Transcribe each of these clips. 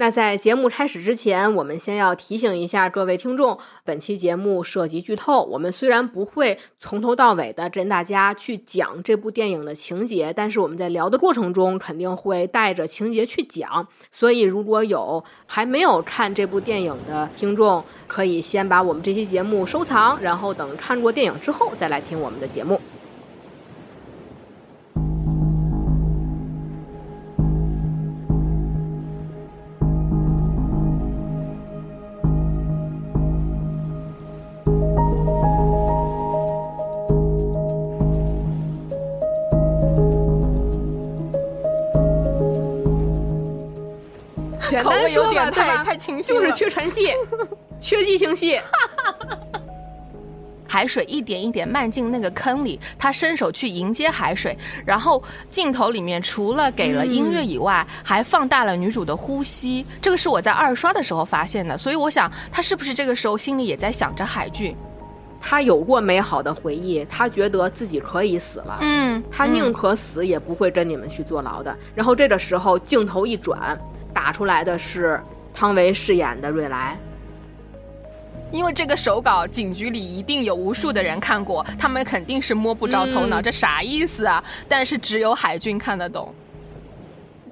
那在节目开始之前，我们先要提醒一下各位听众，本期节目涉及剧透。我们虽然不会从头到尾的跟大家去讲这部电影的情节，但是我们在聊的过程中肯定会带着情节去讲。所以，如果有还没有看这部电影的听众，可以先把我们这期节目收藏，然后等看过电影之后再来听我们的节目。口味有点太太清新就是缺传戏，缺激情戏。海水一点一点漫进那个坑里，他伸手去迎接海水，然后镜头里面除了给了音乐以外，还放大了女主的呼吸。这个是我在二刷的时候发现的，所以我想他是不是这个时候心里也在想着海俊？他有过美好的回忆，他觉得自己可以死了，嗯，他宁可死也不会跟你们去坐牢的。然后这个时候镜头一转。打出来的是汤唯饰演的瑞来，因为这个手稿警局里一定有无数的人看过，他们肯定是摸不着头脑，这啥意思啊？但是只有海军看得懂，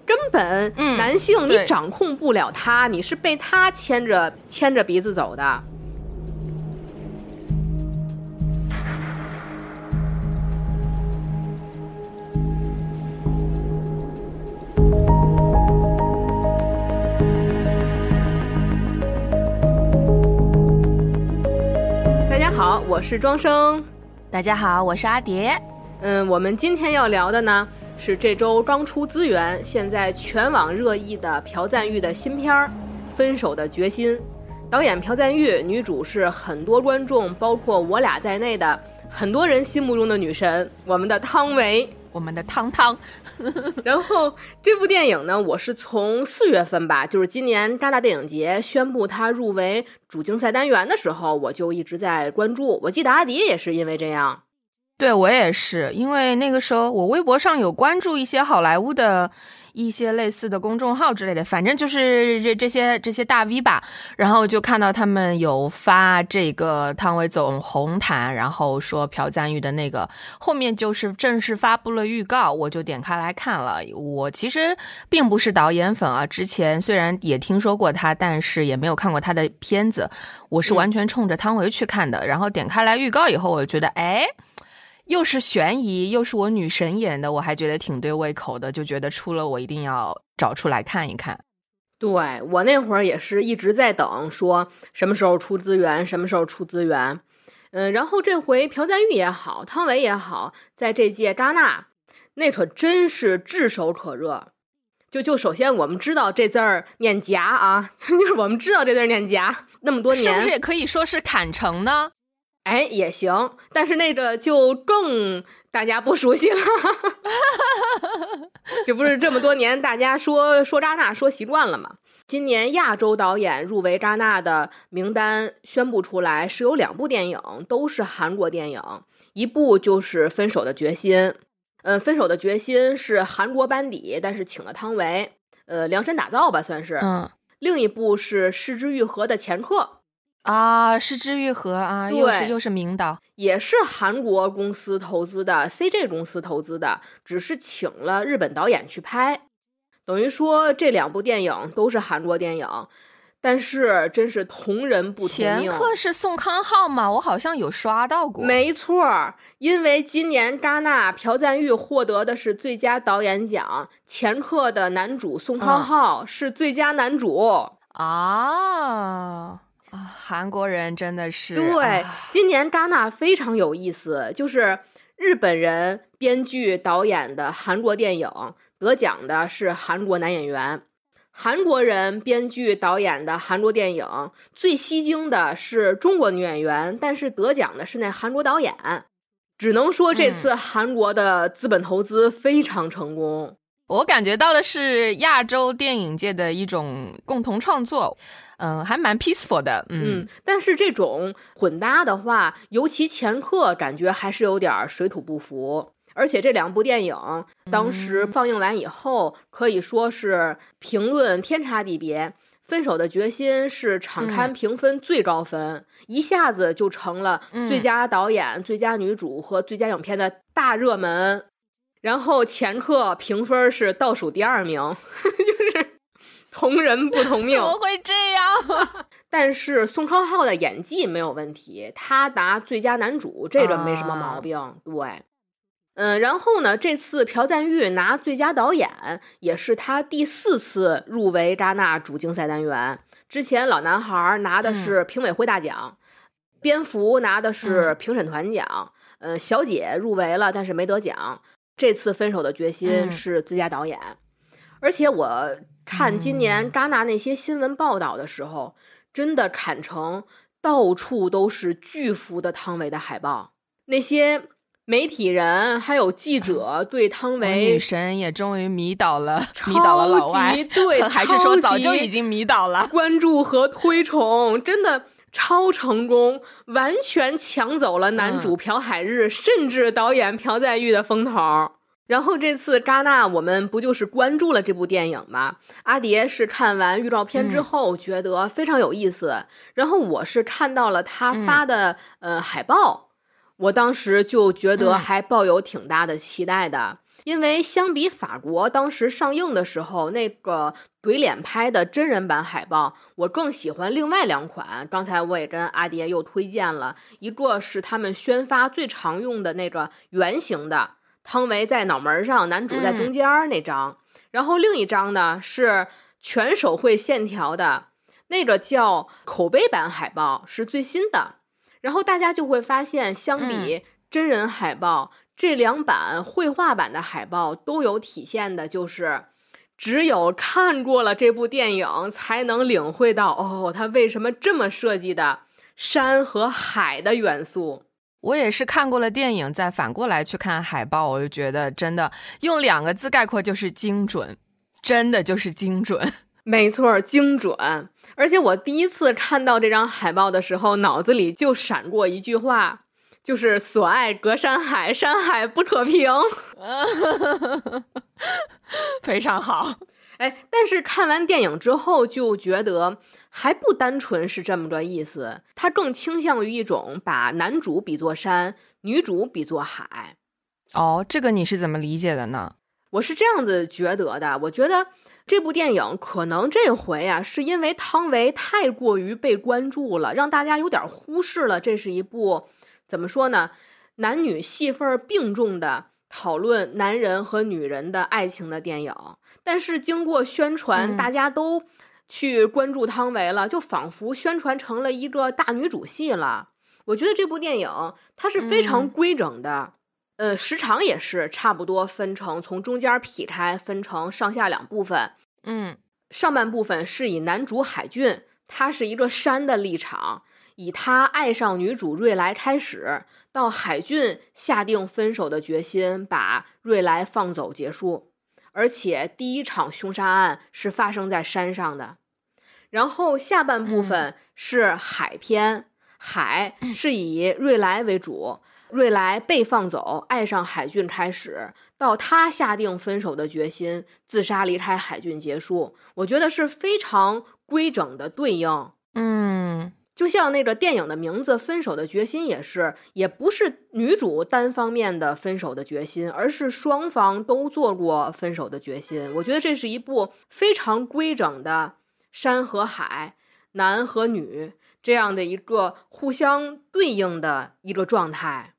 根本男性你掌控不了他，你是被他牵着牵着鼻子走的。好，我是庄生。大家好，我是阿蝶。嗯，我们今天要聊的呢是这周刚出资源、现在全网热议的朴赞玉的新片儿《分手的决心》。导演朴赞玉，女主是很多观众，包括我俩在内的很多人心目中的女神，我们的汤唯。我们的汤汤，然后这部电影呢，我是从四月份吧，就是今年戛纳电影节宣布它入围主竞赛单元的时候，我就一直在关注。我记得阿迪也是因为这样，对我也是，因为那个时候我微博上有关注一些好莱坞的。一些类似的公众号之类的，反正就是这这些这些大 V 吧，然后就看到他们有发这个汤唯走红毯，然后说朴赞玉的那个，后面就是正式发布了预告，我就点开来看了。我其实并不是导演粉啊，之前虽然也听说过他，但是也没有看过他的片子，我是完全冲着汤唯去看的。然后点开来预告以后，我就觉得，哎。又是悬疑，又是我女神演的，我还觉得挺对胃口的，就觉得出了我一定要找出来看一看。对我那会儿也是一直在等，说什么时候出资源，什么时候出资源。嗯，然后这回朴赞玉也好，汤唯也好，在这届戛纳，那可真是炙手可热。就就首先我们知道这字儿念夹啊，就是我们知道这字儿念夹，那么多年是不是也可以说是坎城呢？哎，也行，但是那个就更大家不熟悉了。这不是这么多年大家说说扎纳说习惯了吗？今年亚洲导演入围扎纳的名单宣布出来，是有两部电影，都是韩国电影，一部就是《分手的决心》。嗯，《分手的决心》是韩国班底，但是请了汤唯，呃，量身打造吧，算是。嗯。另一部是《失之愈合》的前客。啊，是治愈合啊，又是又是明导，也是韩国公司投资的，CJ 公司投资的，只是请了日本导演去拍，等于说这两部电影都是韩国电影，但是真是同人不同前客是宋康昊吗？我好像有刷到过。没错，因为今年戛纳朴赞玉获得的是最佳导演奖，前客的男主宋康昊是最佳男主啊。韩国人真的是对，今年戛纳非常有意思，就是日本人编剧导演的韩国电影得奖的是韩国男演员，韩国人编剧导演的韩国电影最吸睛的是中国女演员，但是得奖的是那韩国导演，只能说这次韩国的资本投资非常成功。我感觉到的是亚洲电影界的一种共同创作。嗯，还蛮 peaceful 的，嗯，但是这种混搭的话，尤其前客感觉还是有点水土不服，而且这两部电影当时放映完以后，可以说是评论天差地别。《分手的决心》是场刊评分最高分，一下子就成了最佳导演、最佳女主和最佳影片的大热门。然后前客评分是倒数第二名，就是同人不同 命。怎么会这样？但是宋康昊的演技没有问题，他拿最佳男主，这个没什么毛病。对。嗯，然后呢？这次朴赞玉拿最佳导演，也是他第四次入围戛纳主竞赛单元。之前老男孩拿的是评委会大奖，蝙蝠拿的是评审团奖。嗯，小姐入围了，但是没得奖。这次分手的决心是最佳导演。而且我看今年戛纳那些新闻报道的时候，真的砍成到处都是巨幅的汤唯的海报，那些。媒体人还有记者 对汤唯女神也终于迷倒了，迷倒了老外，对，还是说早就已经迷倒了？关注和推崇真的超成功，完全抢走了男主朴海日，甚至导演朴赞玉的风头。然后这次戛纳，我们不就是关注了这部电影吗？阿蝶是看完预告片之后觉得非常有意思，然后我是看到了他发的呃海报。我当时就觉得还抱有挺大的期待的，因为相比法国当时上映的时候那个怼脸拍的真人版海报，我更喜欢另外两款。刚才我也跟阿蝶又推荐了一个，是他们宣发最常用的那个圆形的，汤唯在脑门上，男主在中间那张。然后另一张呢是全手绘线条的，那个叫口碑版海报，是最新的。然后大家就会发现，相比真人海报，这两版绘画版的海报都有体现的，就是只有看过了这部电影，才能领会到哦，它为什么这么设计的山和海的元素。我也是看过了电影，再反过来去看海报，我就觉得真的用两个字概括就是精准，真的就是精准，没错，精准。而且我第一次看到这张海报的时候，脑子里就闪过一句话，就是“所爱隔山海，山海不可平 ”，非常好。哎，但是看完电影之后，就觉得还不单纯是这么个意思，它更倾向于一种把男主比作山，女主比作海。哦，这个你是怎么理解的呢？我是这样子觉得的，我觉得。这部电影可能这回啊，是因为汤唯太过于被关注了，让大家有点忽视了。这是一部怎么说呢？男女戏份并重的讨论男人和女人的爱情的电影。但是经过宣传，大家都去关注汤唯了，就仿佛宣传成了一个大女主戏了。我觉得这部电影它是非常规整的。呃，时长也是差不多分成从中间劈开，分成上下两部分。嗯，上半部分是以男主海俊，他是一个山的立场，以他爱上女主瑞来开始，到海俊下定分手的决心，把瑞来放走结束。而且第一场凶杀案是发生在山上的。然后下半部分是海篇，海是以瑞来为主。瑞来被放走，爱上海俊开始，到他下定分手的决心，自杀离开海俊结束，我觉得是非常规整的对应。嗯，就像那个电影的名字《分手的决心》也是，也不是女主单方面的分手的决心，而是双方都做过分手的决心。我觉得这是一部非常规整的山和海、男和女这样的一个互相对应的一个状态。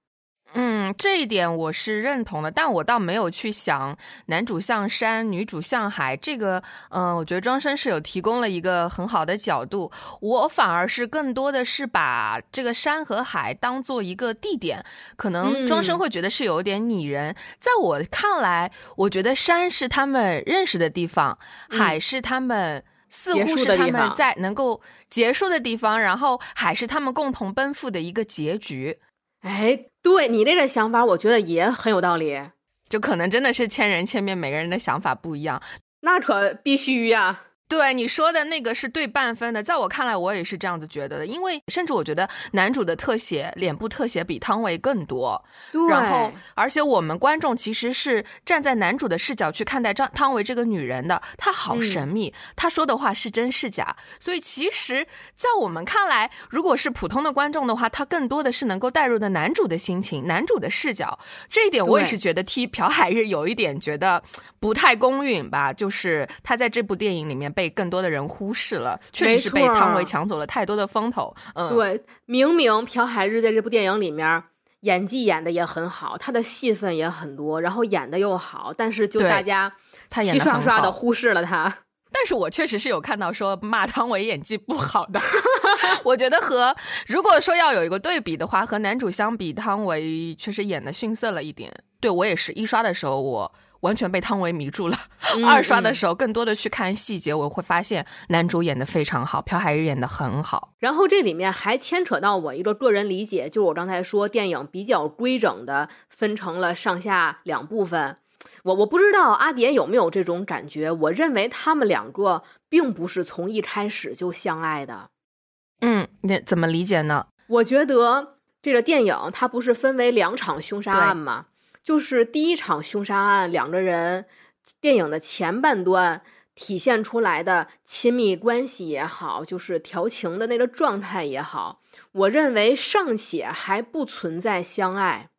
嗯，这一点我是认同的，但我倒没有去想男主像山，女主像海。这个，嗯，我觉得庄生是有提供了一个很好的角度。我反而是更多的是把这个山和海当做一个地点，可能庄生会觉得是有点拟人。在我看来，我觉得山是他们认识的地方，海是他们似乎是他们在能够结束的地方，然后海是他们共同奔赴的一个结局。哎，对你这个想法，我觉得也很有道理。就可能真的是千人千面，每个人的想法不一样，那可必须呀。对你说的那个是对半分的，在我看来，我也是这样子觉得的。因为甚至我觉得男主的特写，脸部特写比汤唯更多。然后，而且我们观众其实是站在男主的视角去看待张汤唯这个女人的，她好神秘，她说的话是真是假。所以，其实，在我们看来，如果是普通的观众的话，他更多的是能够带入的男主的心情、男主的视角。这一点，我也是觉得替朴海日有一点觉得不太公允吧。就是他在这部电影里面。被更多的人忽视了，确实是被汤唯抢走了太多的风头。嗯，对，明明朴海日在这部电影里面演技演的也很好，他的戏份也很多，然后演的又好，但是就大家齐刷刷的忽视了他。但是我确实是有看到说骂汤唯演技不好的。我觉得和如果说要有一个对比的话，和男主相比，汤唯确实演的逊色了一点。对我也是一刷的时候我。完全被汤唯迷住了。二刷的时候，更多的去看细节，我会发现男主演的非常好，朴海日演的很好。然后这里面还牵扯到我一个个人理解，就是我刚才说电影比较规整的分成了上下两部分。我我不知道阿蝶有没有这种感觉。我认为他们两个并不是从一开始就相爱的。嗯，那怎么理解呢？我觉得这个电影它不是分为两场凶杀案吗？就是第一场凶杀案，两个人电影的前半段体现出来的亲密关系也好，就是调情的那个状态也好，我认为尚且还不存在相爱，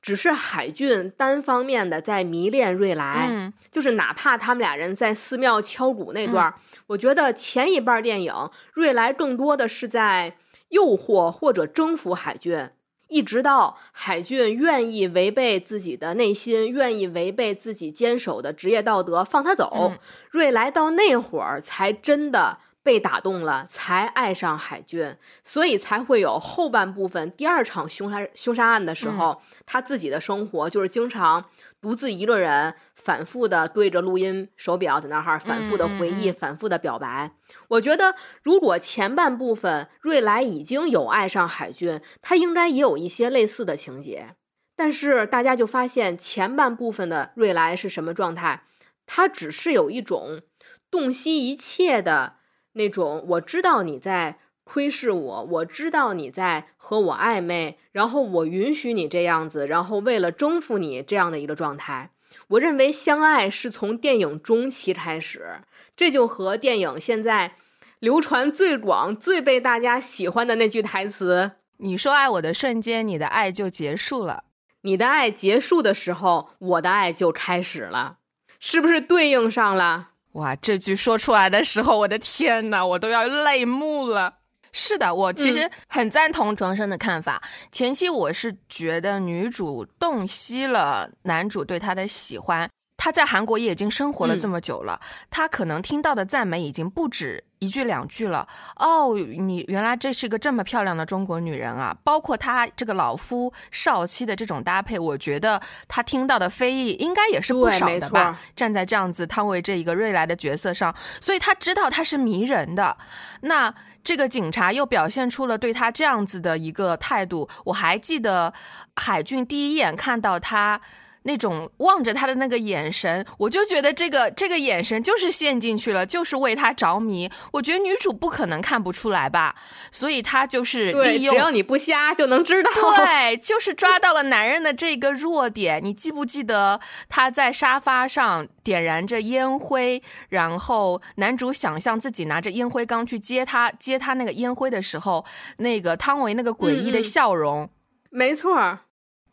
只是海俊单方面的在迷恋瑞来。嗯，就是哪怕他们俩人在寺庙敲鼓那段，我觉得前一半电影瑞来更多的是在诱惑或者征服海俊。一直到海俊愿意违背自己的内心，愿意违背自己坚守的职业道德，放他走，瑞来到那会儿才真的被打动了，才爱上海俊，所以才会有后半部分第二场凶杀凶杀案的时候，他自己的生活就是经常。独自一个人反复的对着录音手表在那儿反复的回忆，反复的表白。我觉得，如果前半部分瑞来已经有爱上海军，他应该也有一些类似的情节。但是大家就发现，前半部分的瑞来是什么状态？他只是有一种洞悉一切的那种，我知道你在。窥视我，我知道你在和我暧昧，然后我允许你这样子，然后为了征服你这样的一个状态。我认为相爱是从电影中期开始，这就和电影现在流传最广、最被大家喜欢的那句台词：“你说爱我的瞬间，你的爱就结束了；你的爱结束的时候，我的爱就开始了。”是不是对应上了？哇，这句说出来的时候，我的天哪，我都要泪目了。是的，我其实很赞同庄生的看法。前期我是觉得女主洞悉了男主对她的喜欢。他在韩国也已经生活了这么久了，他可能听到的赞美已经不止一句两句了。哦，你原来这是一个这么漂亮的中国女人啊！包括他这个老夫少妻的这种搭配，我觉得他听到的非议应该也是不少的吧。站在这样子汤唯这一个瑞来的角色上，所以他知道他是迷人的。那这个警察又表现出了对他这样子的一个态度。我还记得海俊第一眼看到他。那种望着他的那个眼神，我就觉得这个这个眼神就是陷进去了，就是为他着迷。我觉得女主不可能看不出来吧，所以她就是利用，只要你不瞎就能知道。对，就是抓到了男人的这个弱点。你记不记得他在沙发上点燃着烟灰，然后男主想象自己拿着烟灰缸去接他接他那个烟灰的时候，那个汤唯那个诡异的笑容。没错。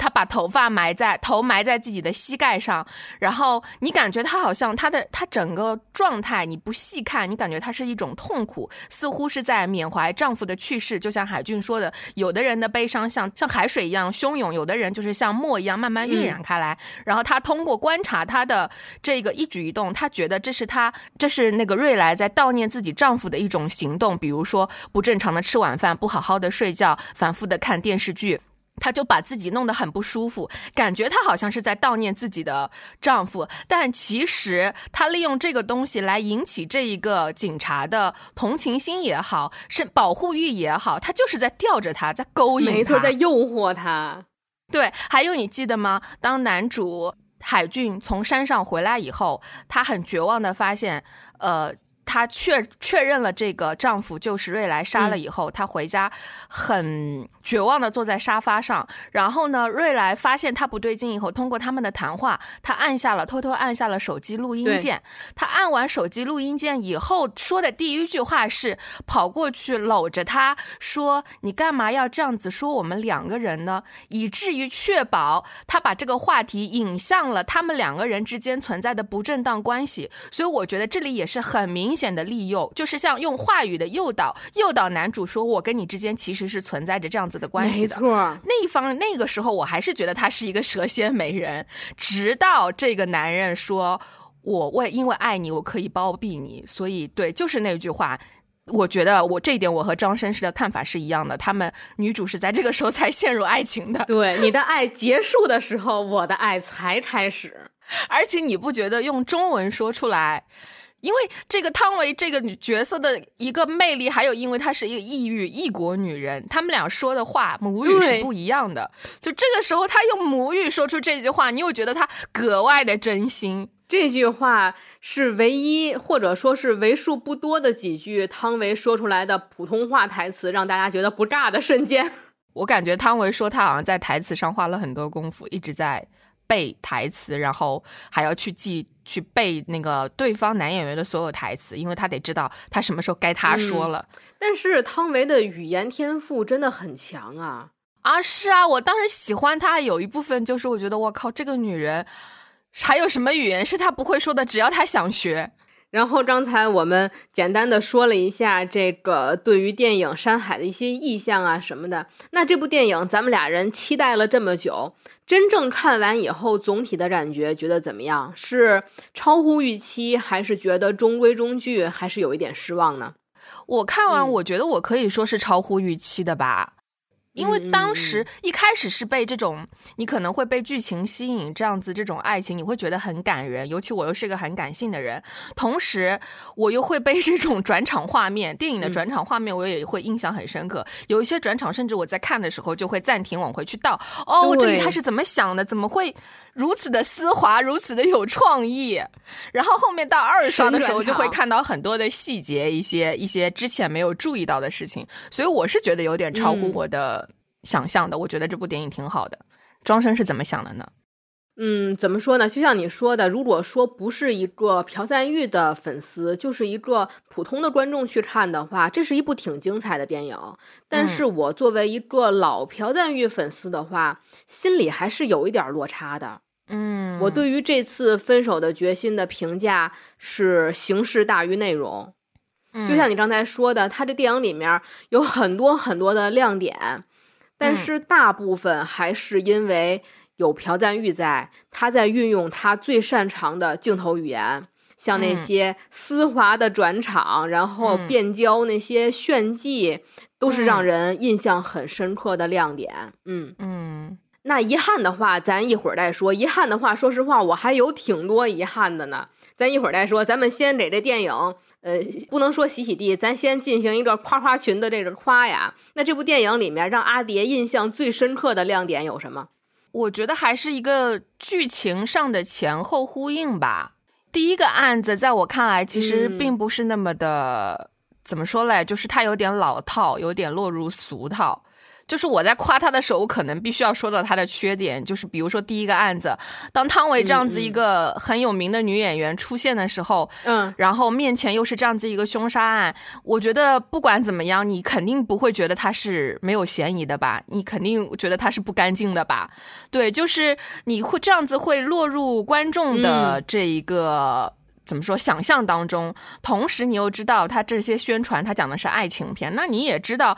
他把头发埋在头埋在自己的膝盖上，然后你感觉他好像他的他整个状态，你不细看，你感觉他是一种痛苦，似乎是在缅怀丈夫的去世。就像海俊说的，有的人的悲伤像 像海水一样汹涌，有的人就是像墨一样慢慢晕染开来。然后他通过观察他的这个一举一动，他觉得这是他这是那个瑞来在悼念自己丈夫的一种行动，比如说不正常的吃晚饭，不好好的睡觉，反复的看电视剧。她就把自己弄得很不舒服，感觉她好像是在悼念自己的丈夫，但其实她利用这个东西来引起这一个警察的同情心也好，是保护欲也好，她就是在吊着他，在勾引他，没错，在诱惑他。对，还有你记得吗？当男主海俊从山上回来以后，他很绝望的发现，呃。她确确认了这个丈夫就是瑞来杀了以后，她回家很绝望的坐在沙发上。然后呢，瑞来发现她不对劲以后，通过他们的谈话，她按下了偷偷按下了手机录音键。她按完手机录音键以后，说的第一句话是跑过去搂着她说：“你干嘛要这样子说我们两个人呢？”以至于确保她把这个话题引向了他们两个人之间存在的不正当关系。所以我觉得这里也是很明显的利诱，就是像用话语的诱导，诱导男主说：“我跟你之间其实是存在着这样子的关系的。”没错，那一方那个时候我还是觉得他是一个蛇蝎美人，直到这个男人说：“我为因为爱你，我可以包庇你。”所以对，就是那句话。我觉得我这一点我和张绅士的看法是一样的，他们女主是在这个时候才陷入爱情的。对，你的爱结束的时候，我的爱才开始。而且你不觉得用中文说出来，因为这个汤唯这个女角色的一个魅力，还有因为她是一个异域异国女人，他们俩说的话母语是不一样的。就这个时候，她用母语说出这句话，你又觉得她格外的真心。这句话是唯一，或者说是为数不多的几句汤唯说出来的普通话台词，让大家觉得不尬的瞬间。我感觉汤唯说她好像在台词上花了很多功夫，一直在背台词，然后还要去记、去背那个对方男演员的所有台词，因为他得知道他什么时候该他说了。但是汤唯的语言天赋真的很强啊！啊，是啊，我当时喜欢她有一部分就是我觉得我靠，这个女人。还有什么语言是他不会说的？只要他想学。然后刚才我们简单的说了一下这个对于电影《山海》的一些意向啊什么的。那这部电影咱们俩人期待了这么久，真正看完以后，总体的感觉觉得怎么样？是超乎预期，还是觉得中规中矩，还是有一点失望呢？我看完，我觉得我可以说是超乎预期的吧。因为当时一开始是被这种，你可能会被剧情吸引，这样子这种爱情你会觉得很感人，尤其我又是个很感性的人，同时我又会被这种转场画面，电影的转场画面我也会印象很深刻。有一些转场，甚至我在看的时候就会暂停往回去倒，哦，这里他是怎么想的？怎么会如此的丝滑，如此的有创意？然后后面到二刷的时候，就会看到很多的细节，一些一些之前没有注意到的事情，所以我是觉得有点超乎我的。想象的，我觉得这部电影挺好的。庄生是怎么想的呢？嗯，怎么说呢？就像你说的，如果说不是一个朴赞玉的粉丝，就是一个普通的观众去看的话，这是一部挺精彩的电影。但是我作为一个老朴赞玉粉丝的话，心里还是有一点落差的。嗯，我对于这次分手的决心的评价是形式大于内容。就像你刚才说的，他这电影里面有很多很多的亮点。但是大部分还是因为有朴赞玉在，他在运用他最擅长的镜头语言，像那些丝滑的转场，然后变焦那些炫技，都是让人印象很深刻的亮点。嗯嗯，那遗憾的话，咱一会儿再说。遗憾的话，说实话，我还有挺多遗憾的呢。咱一会儿再说。咱们先给这电影。呃，不能说洗洗地，咱先进行一个夸夸群的这个夸呀。那这部电影里面让阿蝶印象最深刻的亮点有什么？我觉得还是一个剧情上的前后呼应吧。第一个案子在我看来其实并不是那么的，怎么说嘞？就是它有点老套，有点落入俗套。就是我在夸他的时候，我可能必须要说到他的缺点。就是比如说第一个案子，当汤唯这样子一个很有名的女演员出现的时候，嗯，然后面前又是这样子一个凶杀案，我觉得不管怎么样，你肯定不会觉得他是没有嫌疑的吧？你肯定觉得他是不干净的吧？对，就是你会这样子会落入观众的这一个怎么说想象当中，同时你又知道他这些宣传他讲的是爱情片，那你也知道。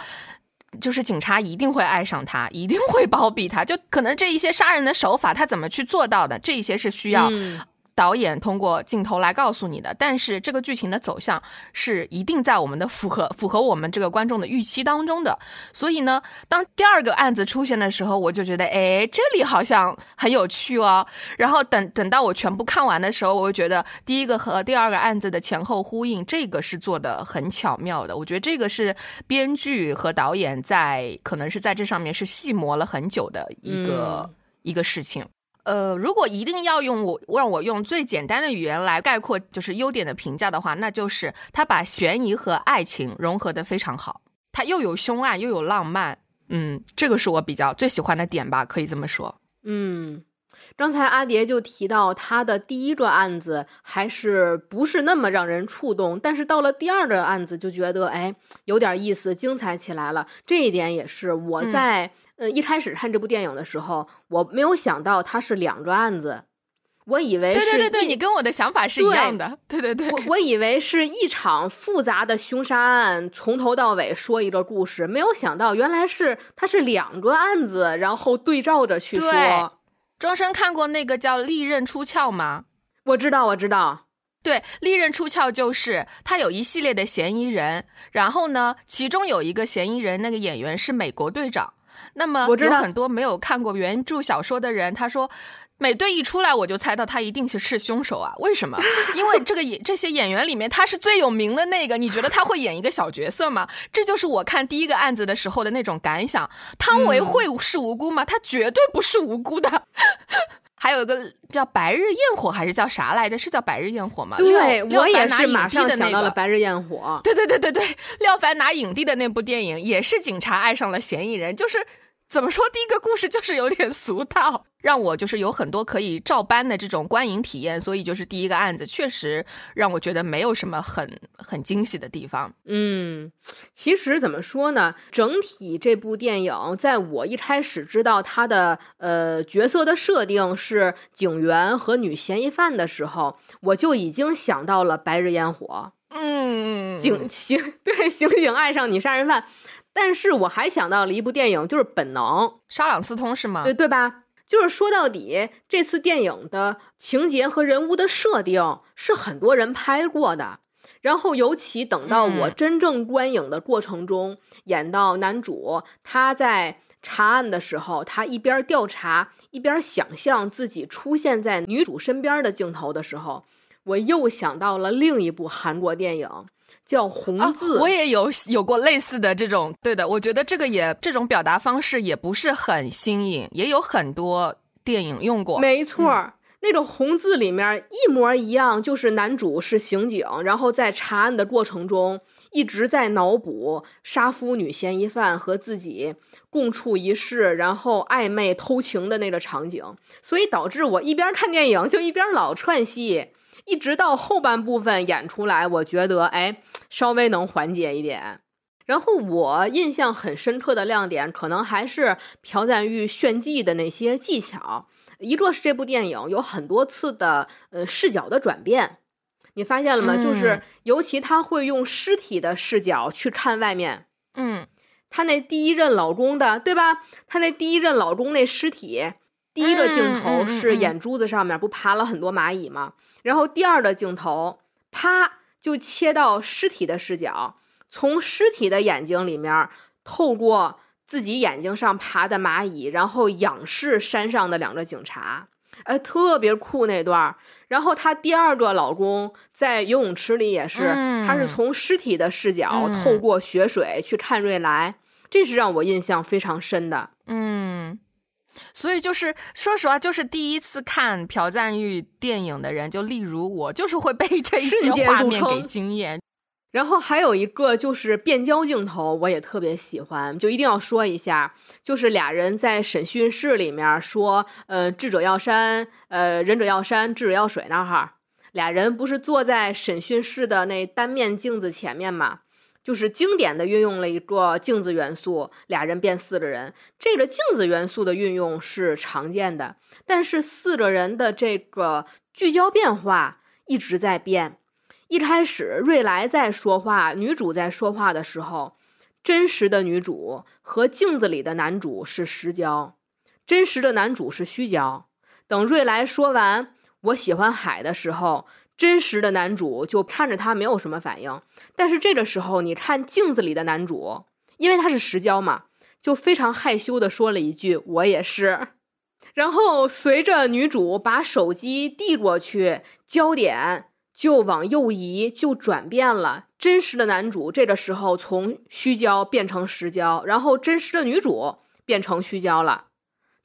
就是警察一定会爱上他，一定会包庇他。就可能这一些杀人的手法，他怎么去做到的？这一些是需要。导演通过镜头来告诉你的，但是这个剧情的走向是一定在我们的符合符合我们这个观众的预期当中的。所以呢，当第二个案子出现的时候，我就觉得，哎，这里好像很有趣哦。然后等等到我全部看完的时候，我就觉得第一个和第二个案子的前后呼应，这个是做的很巧妙的。我觉得这个是编剧和导演在可能是在这上面是细磨了很久的一个一个事情。呃，如果一定要用我让我用最简单的语言来概括，就是优点的评价的话，那就是他把悬疑和爱情融合的非常好，他又有凶案又有浪漫，嗯，这个是我比较最喜欢的点吧，可以这么说。嗯，刚才阿蝶就提到他的第一个案子还是不是那么让人触动，但是到了第二个案子就觉得哎有点意思，精彩起来了。这一点也是我在。呃，一开始看这部电影的时候，我没有想到它是两个案子，我以为是对对对，你跟我的想法是一样的，对对对，我我以为是一场复杂的凶杀案，从头到尾说一个故事，没有想到原来是它是两个案子，然后对照着去说。庄生看过那个叫《利刃出鞘》吗？我知道，我知道。对，《利刃出鞘》就是他有一系列的嫌疑人，然后呢，其中有一个嫌疑人，那个演员是美国队长。那么有很多没有看过原著小说的人，他说美队一出来，我就猜到他一定是是凶手啊？为什么？因为这个演 这些演员里面，他是最有名的那个。你觉得他会演一个小角色吗？这就是我看第一个案子的时候的那种感想。汤唯会是无辜吗？他绝对不是无辜的。还有一个叫白日焰火还是叫啥来着？是叫白日焰火吗？对，我也是马上想到了白日焰火。对对对对对，廖凡拿影帝的那部电影也是警察爱上了嫌疑人，就是。怎么说？第一个故事就是有点俗套，让我就是有很多可以照搬的这种观影体验，所以就是第一个案子确实让我觉得没有什么很很惊喜的地方。嗯，其实怎么说呢？整体这部电影，在我一开始知道它的呃角色的设定是警员和女嫌疑犯的时候，我就已经想到了《白日烟火》。嗯，警刑对刑警爱上女杀人犯。但是我还想到了一部电影，就是《本能》，沙朗斯通是吗？对对吧？就是说到底，这次电影的情节和人物的设定是很多人拍过的。然后，尤其等到我真正观影的过程中，演到男主他在查案的时候，他一边调查一边想象自己出现在女主身边的镜头的时候，我又想到了另一部韩国电影。叫红字，我也有有过类似的这种，对的，我觉得这个也这种表达方式也不是很新颖，也有很多电影用过。没错，那种红字里面一模一样，就是男主是刑警，然后在查案的过程中一直在脑补杀夫女嫌疑犯和自己共处一室，然后暧昧偷情的那个场景，所以导致我一边看电影就一边老串戏。一直到后半部分演出来，我觉得哎，稍微能缓解一点。然后我印象很深刻的亮点，可能还是朴赞玉炫技的那些技巧。一个是这部电影有很多次的呃视角的转变，你发现了吗？就是尤其他会用尸体的视角去看外面。嗯，他那第一任老公的，对吧？他那第一任老公那尸体，第一个镜头是眼珠子上面不爬了很多蚂蚁吗？然后第二的镜头，啪就切到尸体的视角，从尸体的眼睛里面透过自己眼睛上爬的蚂蚁，然后仰视山上的两个警察，哎，特别酷那段。然后她第二个老公在游泳池里也是，他是从尸体的视角透过血水去看瑞来，这是让我印象非常深的。嗯。所以就是说实话，就是第一次看朴赞玉电影的人，就例如我，就是会被这一些画面给惊艳。然后还有一个就是变焦镜头，我也特别喜欢，就一定要说一下，就是俩人在审讯室里面说，呃，智者要山，呃，仁者要山，智者要水那哈，俩人不是坐在审讯室的那单面镜子前面吗？就是经典的运用了一个镜子元素，俩人变四个人。这个镜子元素的运用是常见的，但是四个人的这个聚焦变化一直在变。一开始瑞来在说话，女主在说话的时候，真实的女主和镜子里的男主是实焦，真实的男主是虚焦。等瑞来说完“我喜欢海”的时候。真实的男主就看着他没有什么反应，但是这个时候你看镜子里的男主，因为他是实焦嘛，就非常害羞的说了一句“我也是”，然后随着女主把手机递过去，焦点就往右移，就转变了。真实的男主这个时候从虚焦变成实焦，然后真实的女主变成虚焦了。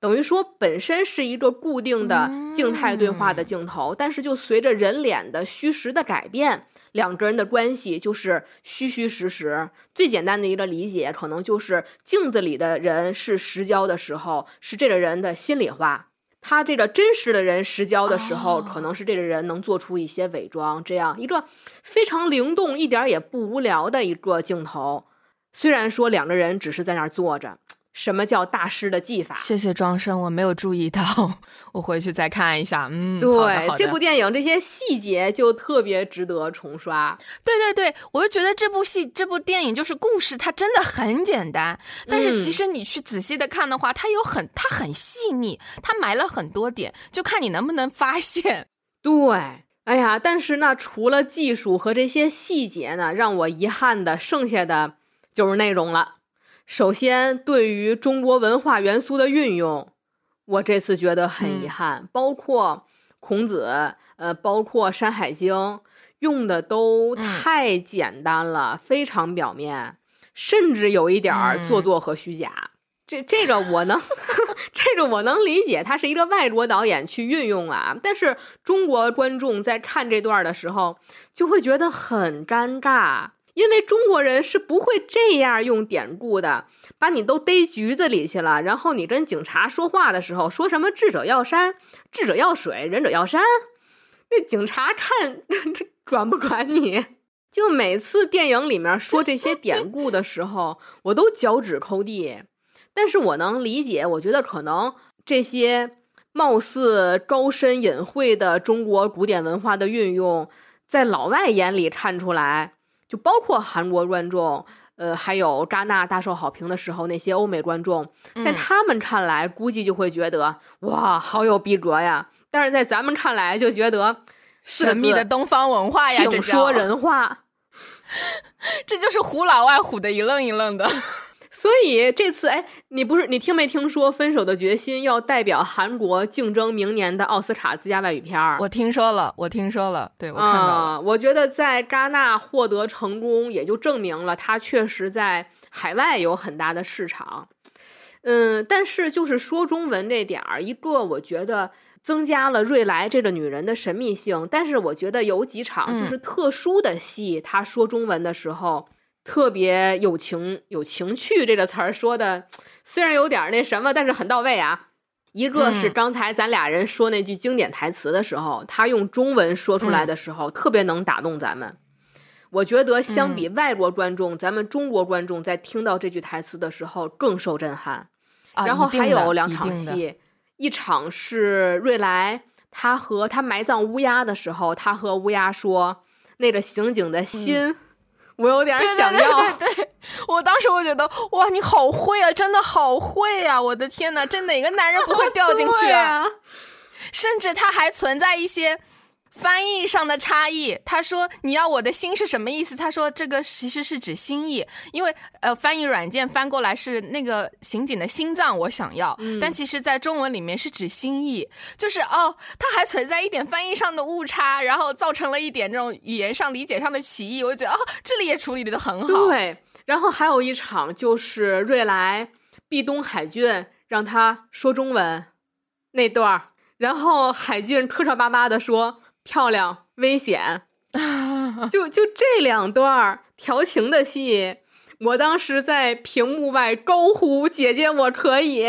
等于说本身是一个固定的静态对话的镜头，但是就随着人脸的虚实的改变，两个人的关系就是虚虚实实。最简单的一个理解，可能就是镜子里的人是实交的时候，是这个人的心里话。他这个真实的人实交的时候，可能是这个人能做出一些伪装，这样一个非常灵动、一点也不无聊的一个镜头。虽然说两个人只是在那儿坐着。什么叫大师的技法？谢谢庄生，我没有注意到，我回去再看一下。嗯，对，这部电影这些细节就特别值得重刷。对对对，我就觉得这部戏、这部电影就是故事，它真的很简单，但是其实你去仔细的看的话，它有很它很细腻，它埋了很多点，就看你能不能发现。对，哎呀，但是呢，除了技术和这些细节呢，让我遗憾的，剩下的就是内容了。首先，对于中国文化元素的运用，我这次觉得很遗憾。包括孔子，呃，包括《山海经》，用的都太简单了，非常表面，甚至有一点儿做作和虚假。这这个我能，这个我能理解，他是一个外国导演去运用啊。但是中国观众在看这段的时候，就会觉得很尴尬。因为中国人是不会这样用典故的，把你都逮局子里去了，然后你跟警察说话的时候说什么“智者要山，智者要水，仁者要山”，那警察看 这管不管你？就每次电影里面说这些典故的时候，我都脚趾抠地。但是我能理解，我觉得可能这些貌似高深隐晦的中国古典文化的运用，在老外眼里看出来。就包括韩国观众，呃，还有戛纳大受好评的时候，那些欧美观众，在他们看来，估计就会觉得哇，好有逼格呀。但是在咱们看来，就觉得神秘的东方文化呀，请说人话，这就是唬老外唬的一愣一愣的。所以这次，哎，你不是你听没听说《分手的决心》要代表韩国竞争明年的奥斯卡最佳外语片儿？我听说了，我听说了，对我看到了。我觉得在戛纳获得成功，也就证明了它确实在海外有很大的市场。嗯，但是就是说中文这点儿，一个我觉得增加了瑞莱这个女人的神秘性，但是我觉得有几场就是特殊的戏，她说中文的时候。特别有情有情趣这个词儿说的，虽然有点那什么，但是很到位啊。一个是刚才咱俩人说那句经典台词的时候，他用中文说出来的时候，特别能打动咱们。我觉得相比外国观众，咱们中国观众在听到这句台词的时候更受震撼。然后还有两场戏，一场是瑞来，他和他埋葬乌鸦的时候，他和乌鸦说那个刑警的心。我有点想要，对对对，我当时我觉得哇，你好会啊，真的好会啊！我的天呐，这哪个男人不会掉进去啊？甚至他还存在一些。翻译上的差异，他说你要我的心是什么意思？他说这个其实是指心意，因为呃翻译软件翻过来是那个刑警的心脏，我想要，但其实在中文里面是指心意，就是哦，它还存在一点翻译上的误差，然后造成了一点这种语言上理解上的歧义，我就觉得哦，这里也处理的很好。对，然后还有一场就是瑞来壁咚海俊让他说中文那段然后海俊磕磕巴巴的说。漂亮，危险，就就这两段调情的戏，我当时在屏幕外高呼：“姐姐，我可以！”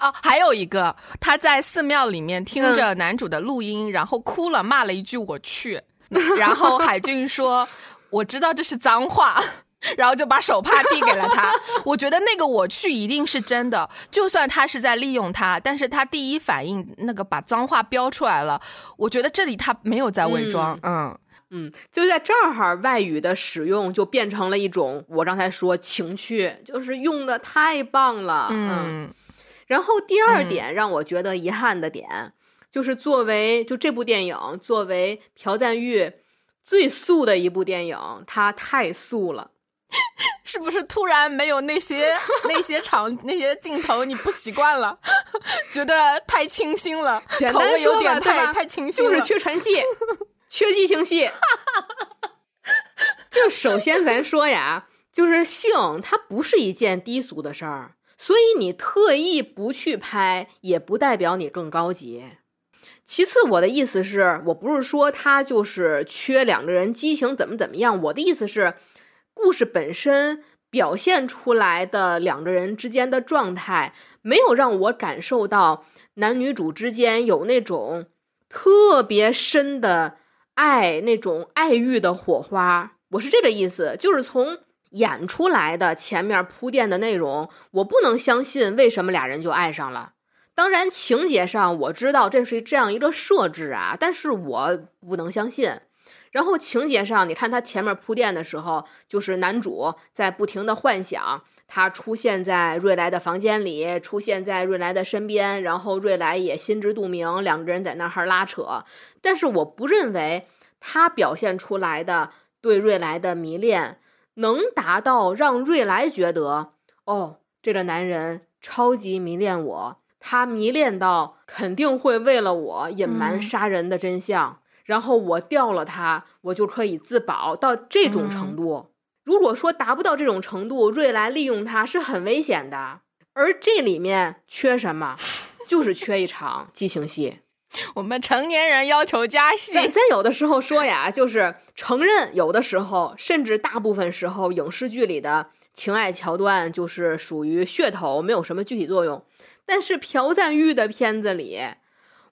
啊，还有一个，他在寺庙里面听着男主的录音，然后哭了，骂了一句“我去”，然后海俊说：“我知道这是脏话。”然后就把手帕递给了他。我觉得那个我去一定是真的，就算他是在利用他，但是他第一反应那个把脏话标出来了。我觉得这里他没有在伪装，嗯嗯，就在这儿，外语的使用就变成了一种我刚才说情趣，就是用的太棒了，嗯。然后第二点让我觉得遗憾的点，就是作为就这部电影作为朴赞玉最素的一部电影，它太素了。是不是突然没有那些 那些场那些镜头你不习惯了，觉得太清新了，口味有点太太清新了，就是缺传戏，缺激情戏。就首先咱说呀，就是性它不是一件低俗的事儿，所以你特意不去拍，也不代表你更高级。其次，我的意思是我不是说他就是缺两个人激情怎么怎么样，我的意思是，故事本身表现出来的两个人之间的状态，没有让我感受到男女主之间有那种特别深的爱，那种爱欲的火花。我是这个意思，就是从演出来的前面铺垫的内容，我不能相信为什么俩人就爱上了。当然，情节上我知道这是这样一个设置啊，但是我不能相信。然后情节上，你看他前面铺垫的时候，就是男主在不停的幻想，他出现在瑞来的房间里，出现在瑞来的身边，然后瑞来也心知肚明，两个人在那儿拉扯。但是我不认为他表现出来的对瑞来的迷恋，能达到让瑞来觉得，哦，这个男人超级迷恋我。他迷恋到肯定会为了我隐瞒杀人的真相，然后我掉了它，我就可以自保到这种程度。如果说达不到这种程度，瑞来利用他是很危险的。而这里面缺什么？就是缺一场激情戏。我们成年人要求加戏。咱有的时候说呀，就是承认有的时候，甚至大部分时候，影视剧里的情爱桥段就是属于噱头，没有什么具体作用。但是朴赞玉的片子里，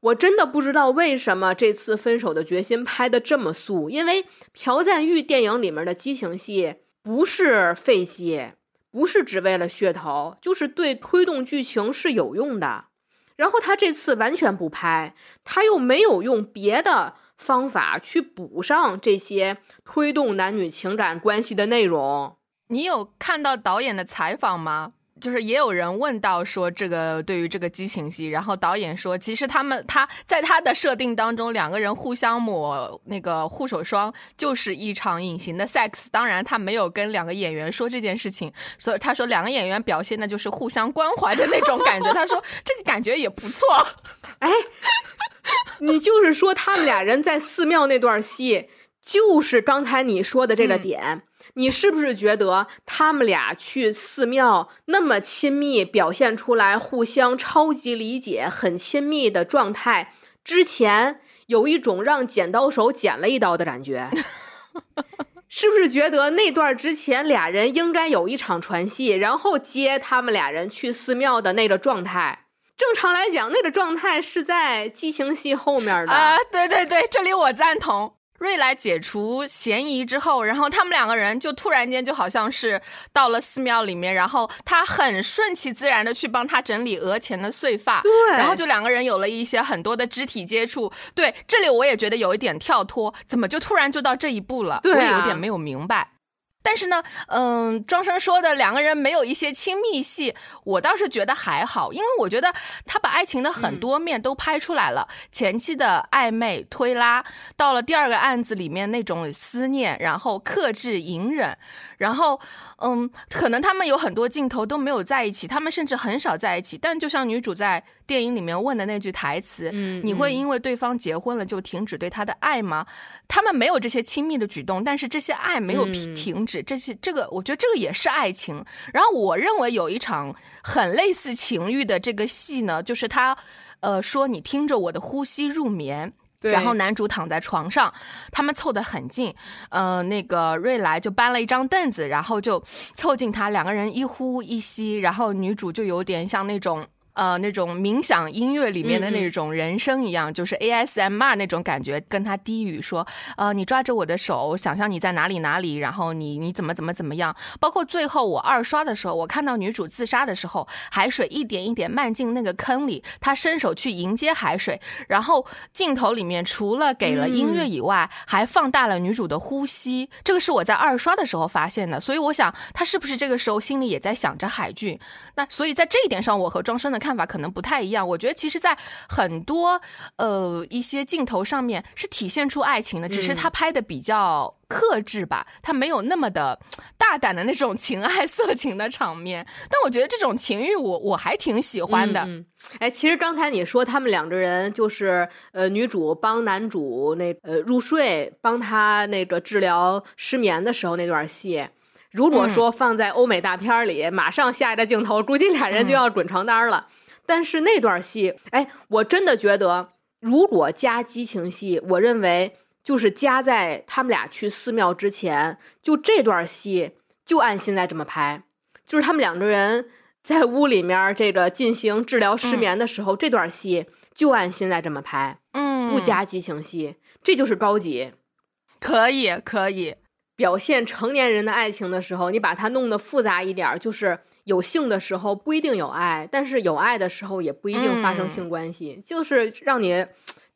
我真的不知道为什么这次分手的决心拍的这么素。因为朴赞玉电影里面的激情戏不是废戏，不是只为了噱头，就是对推动剧情是有用的。然后他这次完全不拍，他又没有用别的方法去补上这些推动男女情感关系的内容。你有看到导演的采访吗？就是也有人问到说这个对于这个激情戏，然后导演说，其实他们他在他的设定当中，两个人互相抹那个护手霜就是一场隐形的 sex。当然他没有跟两个演员说这件事情，所以他说两个演员表现的就是互相关怀的那种感觉。他说 这个感觉也不错。哎，你就是说他们俩人在寺庙那段戏，就是刚才你说的这个点。你是不是觉得他们俩去寺庙那么亲密，表现出来互相超级理解、很亲密的状态？之前有一种让剪刀手剪了一刀的感觉，是不是觉得那段之前俩人应该有一场传戏，然后接他们俩人去寺庙的那个状态？正常来讲，那个状态是在激情戏后面的啊！对对对，这里我赞同。瑞来解除嫌疑之后，然后他们两个人就突然间就好像是到了寺庙里面，然后他很顺其自然的去帮他整理额前的碎发，对，然后就两个人有了一些很多的肢体接触。对，这里我也觉得有一点跳脱，怎么就突然就到这一步了？我也有点没有明白。但是呢，嗯，庄生说的两个人没有一些亲密戏，我倒是觉得还好，因为我觉得他把爱情的很多面都拍出来了，前期的暧昧推拉，到了第二个案子里面那种思念，然后克制隐忍，然后，嗯，可能他们有很多镜头都没有在一起，他们甚至很少在一起，但就像女主在。电影里面问的那句台词，你会因为对方结婚了就停止对他的爱吗？他们没有这些亲密的举动，但是这些爱没有停止。这些这个，我觉得这个也是爱情。然后我认为有一场很类似情欲的这个戏呢，就是他，呃，说你听着我的呼吸入眠，然后男主躺在床上，他们凑得很近，呃，那个瑞莱就搬了一张凳子，然后就凑近他，两个人一呼一吸，然后女主就有点像那种。呃，那种冥想音乐里面的那种人声一样，就是 ASMR 那种感觉，跟他低语说，呃，你抓着我的手，想象你在哪里哪里，然后你你怎么怎么怎么样。包括最后我二刷的时候，我看到女主自杀的时候，海水一点一点漫进那个坑里，她伸手去迎接海水，然后镜头里面除了给了音乐以外，还放大了女主的呼吸。这个是我在二刷的时候发现的，所以我想她是不是这个时候心里也在想着海俊？那所以在这一点上，我和庄生的。看法可能不太一样，我觉得其实，在很多呃一些镜头上面是体现出爱情的，只是他拍的比较克制吧，他没有那么的大胆的那种情爱色情的场面。但我觉得这种情欲，我我还挺喜欢的。哎，其实刚才你说他们两个人就是呃，女主帮男主那呃入睡，帮他那个治疗失眠的时候那段戏。如果说放在欧美大片里，马上下一个镜头，估计俩人就要滚床单了。但是那段戏，哎，我真的觉得，如果加激情戏，我认为就是加在他们俩去寺庙之前，就这段戏就按现在这么拍，就是他们两个人在屋里面这个进行治疗失眠的时候，这段戏就按现在这么拍，嗯，不加激情戏，这就是高级。可以，可以。表现成年人的爱情的时候，你把它弄得复杂一点，就是有性的时候不一定有爱，但是有爱的时候也不一定发生性关系，就是让你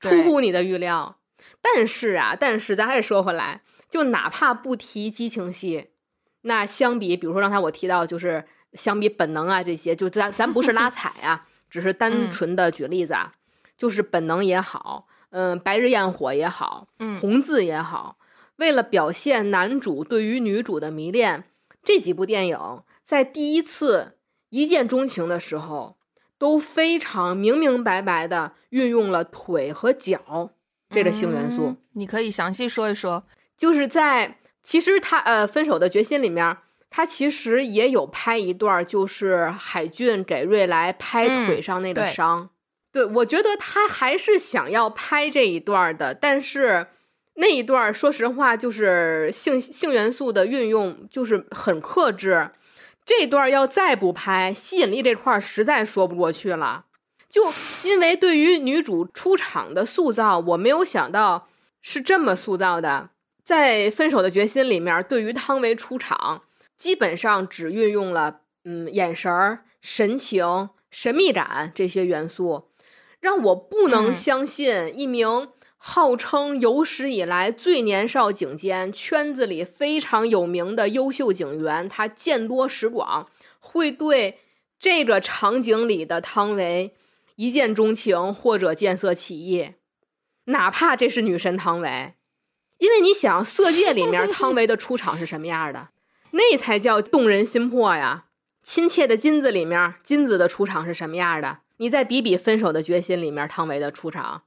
出乎你的预料。但是啊，但是咱还得说回来，就哪怕不提激情戏，那相比，比如说刚才我提到，就是相比本能啊这些，就咱咱不是拉踩啊，只是单纯的举例子啊，就是本能也好，嗯，白日焰火也好，嗯，红字也好。为了表现男主对于女主的迷恋，这几部电影在第一次一见钟情的时候都非常明明白白的运用了腿和脚这个性元素。你可以详细说一说，就是在其实他呃分手的决心里面，他其实也有拍一段，就是海俊给瑞来拍腿上那个伤。对，我觉得他还是想要拍这一段的，但是。那一段说实话，就是性性元素的运用就是很克制。这段要再不拍，吸引力这块实在说不过去了。就因为对于女主出场的塑造，我没有想到是这么塑造的。在《分手的决心》里面，对于汤唯出场，基本上只运用了嗯眼神儿、神情、神秘感这些元素，让我不能相信一名。号称有史以来最年少警监，圈子里非常有名的优秀警员，他见多识广，会对这个场景里的汤唯一见钟情或者见色起意，哪怕这是女神汤唯，因为你想《色戒》里面汤唯的出场是什么样的，那才叫动人心魄呀！亲切的金子里面金子的出场是什么样的？你再比比《分手的决心》里面汤唯的出场。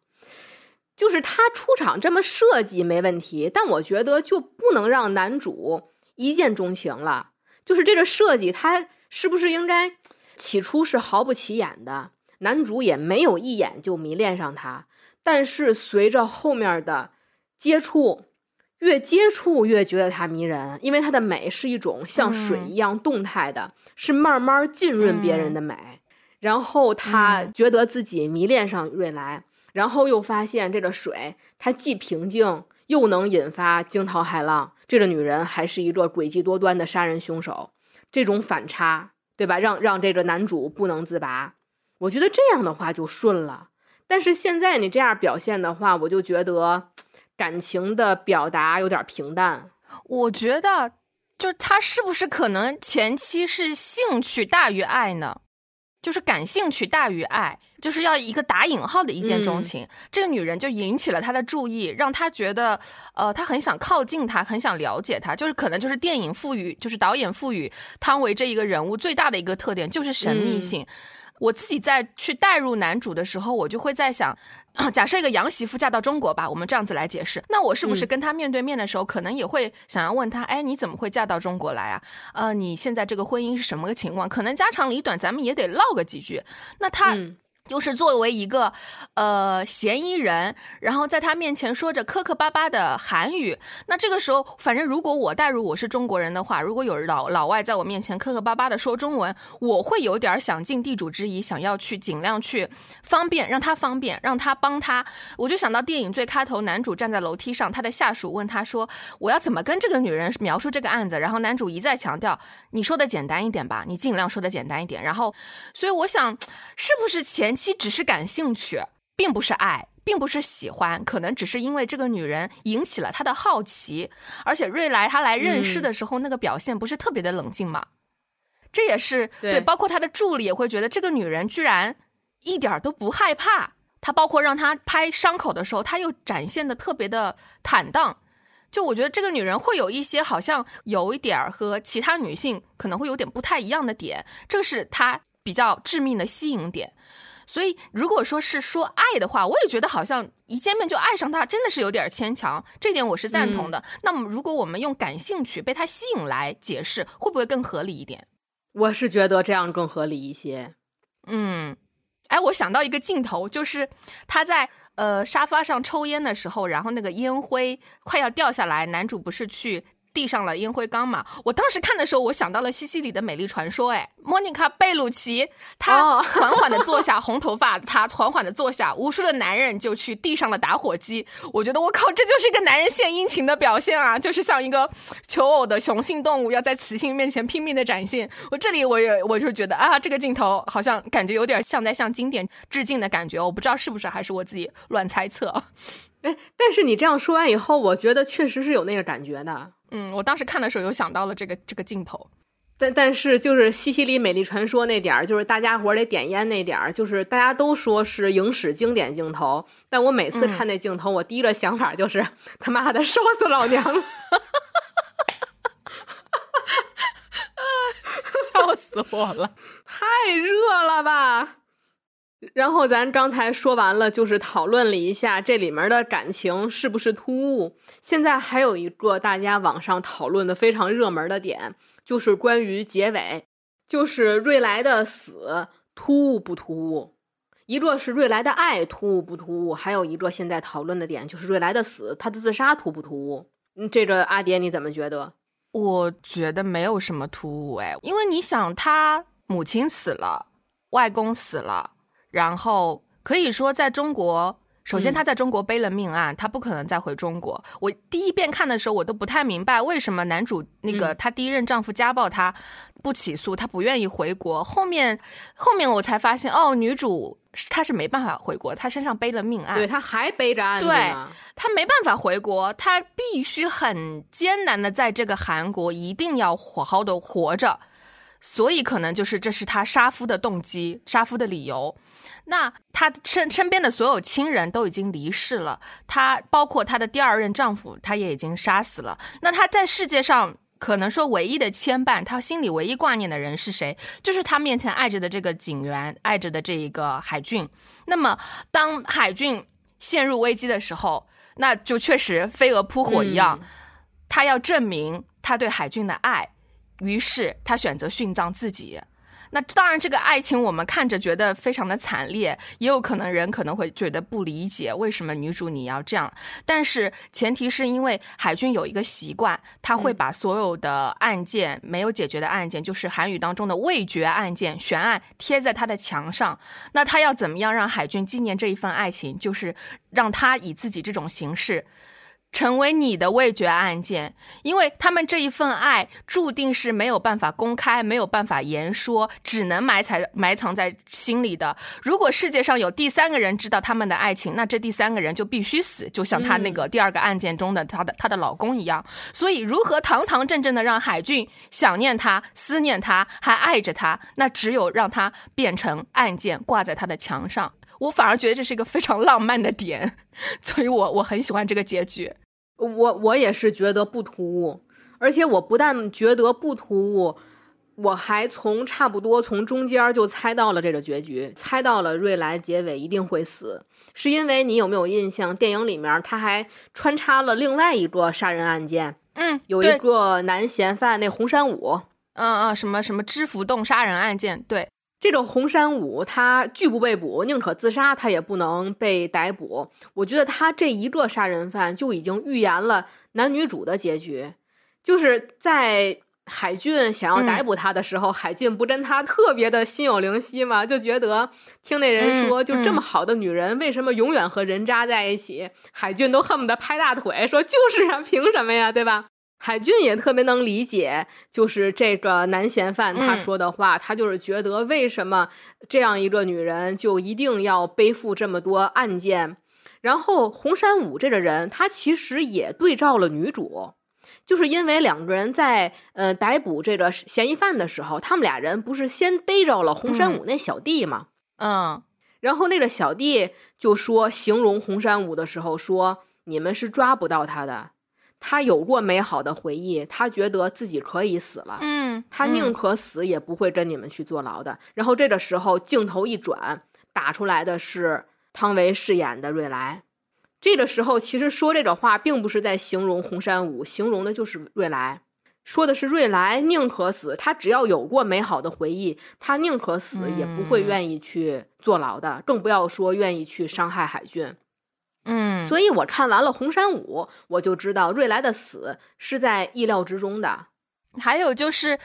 就是他出场这么设计没问题，但我觉得就不能让男主一见钟情了。就是这个设计，他是不是应该起初是毫不起眼的，男主也没有一眼就迷恋上他，但是随着后面的接触，越接触越觉得他迷人，因为他的美是一种像水一样动态的，是慢慢浸润别人的美，然后他觉得自己迷恋上瑞来。然后又发现这个水，它既平静又能引发惊涛骇浪。这个女人还是一个诡计多端的杀人凶手，这种反差，对吧？让让这个男主不能自拔。我觉得这样的话就顺了。但是现在你这样表现的话，我就觉得感情的表达有点平淡。我觉得，就他是不是可能前期是兴趣大于爱呢？就是感兴趣大于爱。就是要一个打引号的一见钟情，这个女人就引起了他的注意，让他觉得，呃，他很想靠近她，很想了解她。就是可能就是电影赋予，就是导演赋予汤唯这一个人物最大的一个特点就是神秘性。我自己在去带入男主的时候，我就会在想，啊，假设一个洋媳妇嫁到中国吧，我们这样子来解释，那我是不是跟她面对面的时候，可能也会想要问他，哎，你怎么会嫁到中国来啊？呃，你现在这个婚姻是什么个情况？可能家长里短，咱们也得唠个几句。那他。就是作为一个，呃，嫌疑人，然后在他面前说着磕磕巴巴的韩语。那这个时候，反正如果我代入我是中国人的话，如果有老老外在我面前磕磕巴巴的说中文，我会有点想尽地主之谊，想要去尽量去方便，让他方便，让他帮他。我就想到电影最开头，男主站在楼梯上，他的下属问他说：“我要怎么跟这个女人描述这个案子？”然后男主一再强调：“你说的简单一点吧，你尽量说的简单一点。”然后，所以我想，是不是前期？只是感兴趣，并不是爱，并不是喜欢，可能只是因为这个女人引起了他的好奇。而且瑞来他来认尸的时候，那个表现不是特别的冷静嘛？这也是对，包括他的助理也会觉得这个女人居然一点都不害怕。他包括让他拍伤口的时候，他又展现的特别的坦荡。就我觉得这个女人会有一些好像有一点儿和其他女性可能会有点不太一样的点，这是她比较致命的吸引点。所以如果说是说爱的话，我也觉得好像一见面就爱上他，真的是有点牵强。这点我是赞同的。那么如果我们用感兴趣、被他吸引来解释，会不会更合理一点？我是觉得这样更合理一些。嗯，哎，我想到一个镜头，就是他在呃沙发上抽烟的时候，然后那个烟灰快要掉下来，男主不是去。递上了烟灰缸嘛？我当时看的时候，我想到了西西里的美丽传说。哎，莫妮卡贝鲁奇，她缓缓的坐下，红头发，她 缓缓的坐下，无数的男人就去递上了打火机。我觉得，我靠，这就是一个男人献殷勤的表现啊！就是像一个求偶的雄性动物，要在雌性面前拼命的展现。我这里，我也我就觉得啊，这个镜头好像感觉有点像在向经典致敬的感觉。我不知道是不是，还是我自己乱猜测。哎，但是你这样说完以后，我觉得确实是有那个感觉的。嗯，我当时看的时候有想到了这个这个镜头，但但是就是西西里美丽传说那点儿，就是大家伙得点烟那点儿，就是大家都说是影史经典镜头，但我每次看那镜头，我第一个想法就是他妈的烧死老娘了，笑死我了，太热了吧。然后咱刚才说完了，就是讨论了一下这里面的感情是不是突兀。现在还有一个大家网上讨论的非常热门的点，就是关于结尾，就是瑞来的死突兀不突兀？一个是瑞来的爱突兀不突兀？还有一个现在讨论的点就是瑞来的死，他的自杀突不突兀？这个阿蝶你怎么觉得？我觉得没有什么突兀哎，因为你想，他母亲死了，外公死了。然后可以说，在中国，首先他在中国背了命案，他不可能再回中国。我第一遍看的时候，我都不太明白为什么男主那个他第一任丈夫家暴他，不起诉，他不愿意回国。后面后面我才发现，哦，女主她是没办法回国，她身上背了命案，对，她还背着案子对，她没办法回国，她必须很艰难的在这个韩国一定要好好的活着，所以可能就是这是她杀夫的动机，杀夫的理由。那她身身边的所有亲人都已经离世了，她包括她的第二任丈夫，她也已经杀死了。那她在世界上可能说唯一的牵绊，她心里唯一挂念的人是谁？就是她面前爱着的这个警员，爱着的这一个海俊。那么当海俊陷入危机的时候，那就确实飞蛾扑火一样，他要证明他对海俊的爱，于是他选择殉葬自己。那当然，这个爱情我们看着觉得非常的惨烈，也有可能人可能会觉得不理解为什么女主你要这样。但是前提是因为海军有一个习惯，他会把所有的案件没有解决的案件，就是韩语当中的未决案件、悬案贴在他的墙上。那他要怎么样让海军纪念这一份爱情？就是让他以自己这种形式。成为你的味觉案件，因为他们这一份爱注定是没有办法公开、没有办法言说，只能埋藏埋藏在心里的。如果世界上有第三个人知道他们的爱情，那这第三个人就必须死，就像他那个第二个案件中的他的他的老公一样。所以，如何堂堂正正的让海俊想念他、思念他、还爱着他，那只有让他变成案件挂在他的墙上。我反而觉得这是一个非常浪漫的点，所以我我很喜欢这个结局。我我也是觉得不突兀，而且我不但觉得不突兀，我还从差不多从中间就猜到了这个结局，猜到了瑞来结尾一定会死，是因为你有没有印象？电影里面他还穿插了另外一个杀人案件，嗯，有一个男嫌犯那红山武，嗯嗯，什么什么知府洞杀人案件，对。这个红山武他拒不被捕，宁可自杀，他也不能被逮捕。我觉得他这一个杀人犯就已经预言了男女主的结局，就是在海俊想要逮捕他的时候，海俊不跟他特别的心有灵犀吗？就觉得听那人说，就这么好的女人，为什么永远和人渣在一起？海俊都恨不得拍大腿说：“就是啊，凭什么呀？对吧？”海俊也特别能理解，就是这个男嫌犯他说的话，他就是觉得为什么这样一个女人就一定要背负这么多案件。然后红山武这个人，他其实也对照了女主，就是因为两个人在呃逮捕这个嫌疑犯的时候，他们俩人不是先逮着了红山武那小弟吗？嗯，然后那个小弟就说形容红山武的时候说：“你们是抓不到他的。”他有过美好的回忆，他觉得自己可以死了，嗯，他宁可死也不会跟你们去坐牢的。然后这个时候镜头一转，打出来的是汤唯饰演的瑞来。这个时候，其实说这个话，并不是在形容红山武，形容的就是瑞来，说的是瑞来宁可死，他只要有过美好的回忆，他宁可死也不会愿意去坐牢的，更不要说愿意去伤害海俊。嗯，所以我看完了红山武，我就知道瑞来的死是在意料之中的。还有就是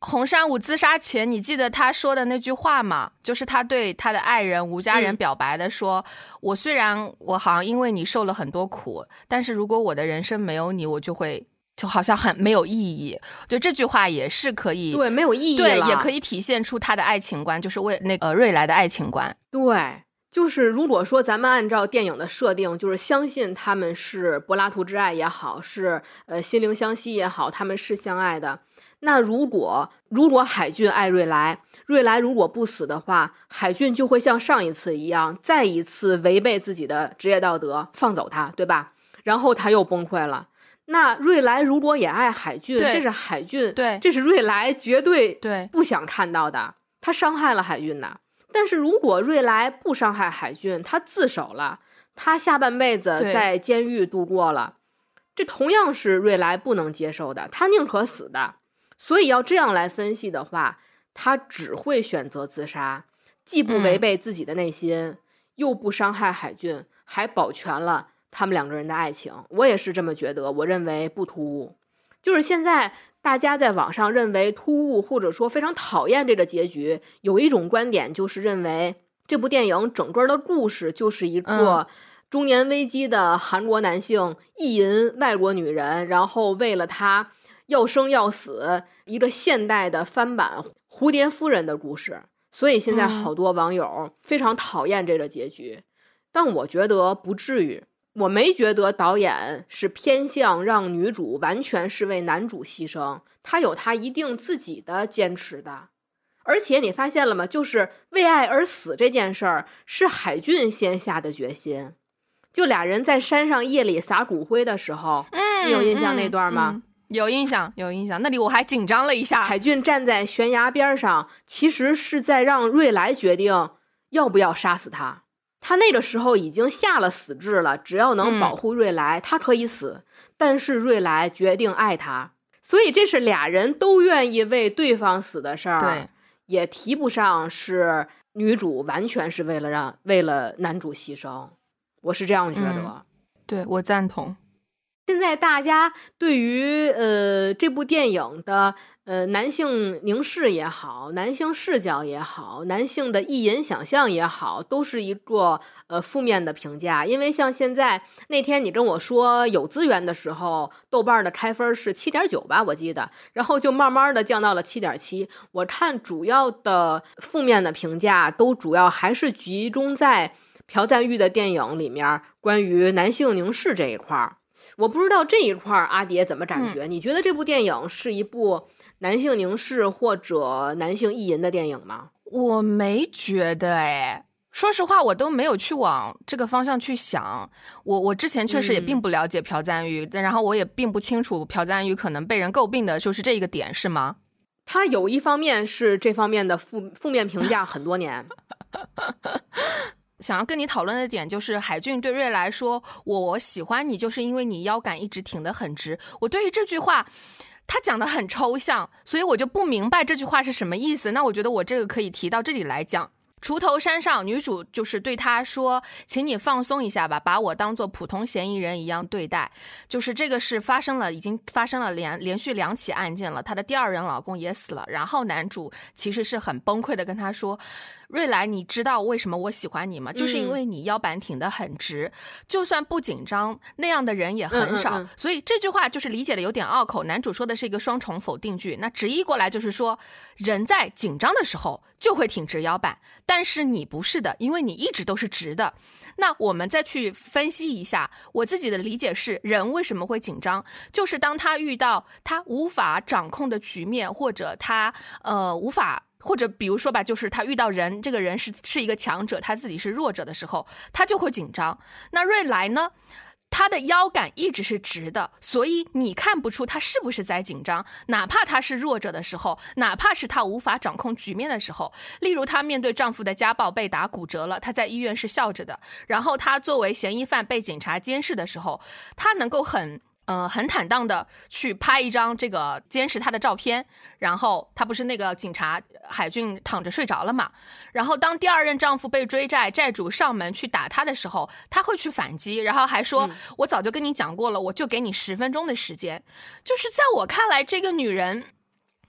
红山武自杀前，你记得他说的那句话吗？就是他对他的爱人吴家人表白的，说：“我虽然我好像因为你受了很多苦，但是如果我的人生没有你，我就会就好像很没有意义。”就这句话也是可以对没有意义，对，也可以体现出他的爱情观，就是为那个瑞来的爱情观。对。就是如果说咱们按照电影的设定，就是相信他们是柏拉图之爱也好，是呃心灵相惜也好，他们是相爱的。那如果如果海俊爱瑞来，瑞来如果不死的话，海俊就会像上一次一样，再一次违背自己的职业道德，放走他，对吧？然后他又崩溃了。那瑞来如果也爱海俊，这是海俊，对，这是瑞来绝对对不想看到的。他伤害了海俊呐。但是如果瑞来不伤害海俊，他自首了，他下半辈子在监狱度过了，这同样是瑞来不能接受的，他宁可死的。所以要这样来分析的话，他只会选择自杀，既不违背自己的内心，又不伤害海俊，还保全了他们两个人的爱情。我也是这么觉得，我认为不突兀。就是现在。大家在网上认为突兀，或者说非常讨厌这个结局。有一种观点就是认为这部电影整个的故事就是一个中年危机的韩国男性意淫外国女人，然后为了她要生要死，一个现代的翻版蝴蝶夫人的故事。所以现在好多网友非常讨厌这个结局，但我觉得不至于。我没觉得导演是偏向让女主完全是为男主牺牲，他有他一定自己的坚持的。而且你发现了吗？就是为爱而死这件事儿，是海俊先下的决心。就俩人在山上夜里撒骨灰的时候，你有印象那段吗？有印象，有印象。那里我还紧张了一下。海俊站在悬崖边上，其实是在让瑞来决定要不要杀死他。他那个时候已经下了死志了，只要能保护瑞莱，他可以死。但是瑞莱决定爱他，所以这是俩人都愿意为对方死的事儿。对，也提不上是女主完全是为了让为了男主牺牲，我是这样觉得。对我赞同。现在大家对于呃这部电影的。呃，男性凝视也好，男性视角也好，男性的意淫想象也好，都是一个呃负面的评价。因为像现在那天你跟我说有资源的时候，豆瓣的开分是七点九吧，我记得，然后就慢慢的降到了七点七。我看主要的负面的评价都主要还是集中在朴赞玉的电影里面关于男性凝视这一块儿。我不知道这一块儿阿蝶怎么感觉？你觉得这部电影是一部？男性凝视或者男性意淫的电影吗？我没觉得哎，说实话，我都没有去往这个方向去想。我我之前确实也并不了解朴赞玉，然后我也并不清楚朴赞玉可能被人诟病的就是这一个点，是吗？他有一方面是这方面的负负面评价很多年。想要跟你讨论的点就是海俊对瑞来说：“我喜欢你，就是因为你腰杆一直挺得很直。”我对于这句话。他讲的很抽象，所以我就不明白这句话是什么意思。那我觉得我这个可以提到这里来讲。锄头山上，女主就是对他说：“请你放松一下吧，把我当做普通嫌疑人一样对待。”就是这个是发生了，已经发生了连连续两起案件了。她的第二任老公也死了，然后男主其实是很崩溃的跟她说。瑞来，你知道为什么我喜欢你吗？就是因为你腰板挺得很直，就算不紧张，那样的人也很少。所以这句话就是理解的有点拗口。男主说的是一个双重否定句，那直译过来就是说，人在紧张的时候就会挺直腰板，但是你不是的，因为你一直都是直的。那我们再去分析一下，我自己的理解是，人为什么会紧张，就是当他遇到他无法掌控的局面，或者他呃无法。或者比如说吧，就是他遇到人，这个人是是一个强者，他自己是弱者的时候，他就会紧张。那瑞来呢？他的腰杆一直是直的，所以你看不出他是不是在紧张。哪怕他是弱者的时候，哪怕是他无法掌控局面的时候，例如她面对丈夫的家暴被打骨折了，她在医院是笑着的。然后她作为嫌疑犯被警察监视的时候，她能够很。呃，很坦荡的去拍一张这个监视他的照片，然后他不是那个警察海俊躺着睡着了嘛？然后当第二任丈夫被追债，债主上门去打他的时候，他会去反击，然后还说：“我早就跟你讲过了，我就给你十分钟的时间。”就是在我看来，这个女人。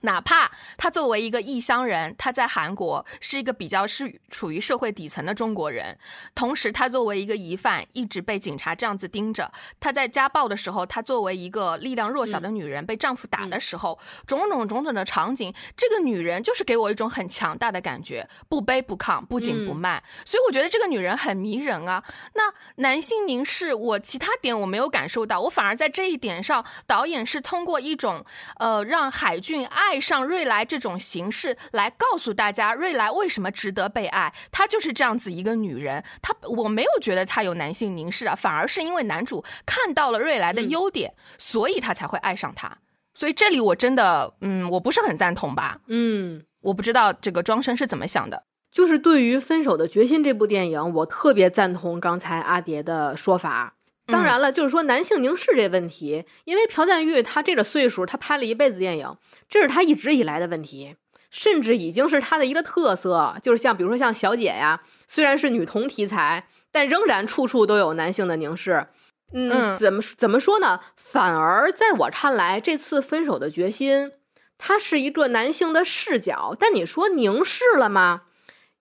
哪怕他作为一个异乡人，他在韩国是一个比较是处于社会底层的中国人，同时他作为一个疑犯，一直被警察这样子盯着。他在家暴的时候，他作为一个力量弱小的女人被丈夫打的时候，种种种种的场景，这个女人就是给我一种很强大的感觉，不卑不亢，不紧不慢。所以我觉得这个女人很迷人啊。那男性凝视，我其他点我没有感受到，我反而在这一点上，导演是通过一种呃让海俊爱。爱上瑞莱这种形式来告诉大家，瑞莱为什么值得被爱。她就是这样子一个女人。她我没有觉得她有男性凝视啊，反而是因为男主看到了瑞莱的优点，所以他才会爱上她。所以这里我真的，嗯，我不是很赞同吧。嗯，我不知道这个庄生是怎么想的。就是对于《分手的决心》这部电影，我特别赞同刚才阿蝶的说法。当然了，就是说男性凝视这问题，因为朴赞玉他这个岁数，他拍了一辈子电影，这是他一直以来的问题，甚至已经是他的一个特色。就是像比如说像小姐呀，虽然是女同题材，但仍然处处都有男性的凝视。嗯，怎么怎么说呢？反而在我看来，这次分手的决心，它是一个男性的视角，但你说凝视了吗？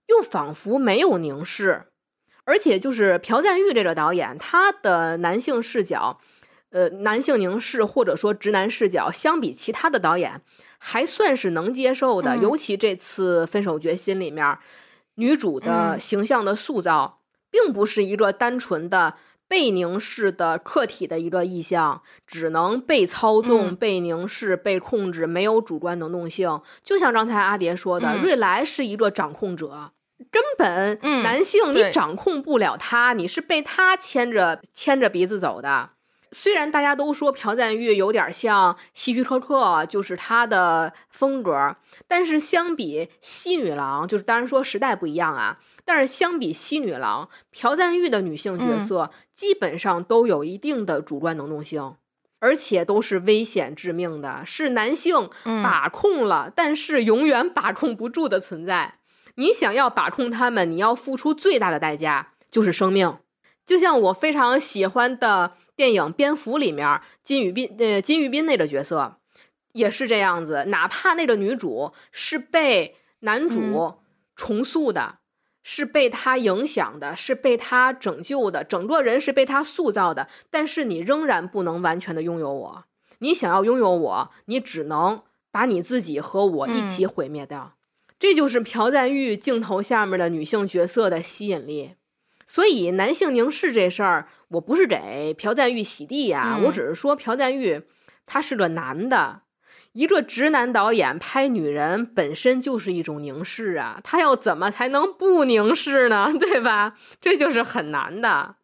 又仿佛没有凝视。而且就是朴赞玉这个导演，他的男性视角，呃，男性凝视或者说直男视角，相比其他的导演还算是能接受的。尤其这次《分手决心》里面，女主的形象的塑造，并不是一个单纯的被凝视的客体的一个意象，只能被操纵、被凝视、被控制，没有主观能动性。就像刚才阿蝶说的，瑞莱是一个掌控者。根本男性你掌控不了他，你是被他牵着牵着鼻子走的。虽然大家都说朴赞玉有点像希区柯克，就是他的风格，但是相比西女郎，就是当然说时代不一样啊。但是相比西女郎，朴赞玉的女性角色基本上都有一定的主观能动性，而且都是危险致命的，是男性把控了，但是永远把控不住的存在。你想要把控他们，你要付出最大的代价就是生命。就像我非常喜欢的电影《蝙蝠》里面金宇彬，呃，金宇彬那个角色也是这样子。哪怕那个女主是被男主重塑的，是被他影响的，是被他拯救的，整个人是被他塑造的，但是你仍然不能完全的拥有我。你想要拥有我，你只能把你自己和我一起毁灭掉。这就是朴赞玉镜头下面的女性角色的吸引力，所以男性凝视这事儿，我不是给朴赞玉洗地呀，我只是说朴赞玉他是个男的，一个直男导演拍女人本身就是一种凝视啊，他要怎么才能不凝视呢？对吧？这就是很难的。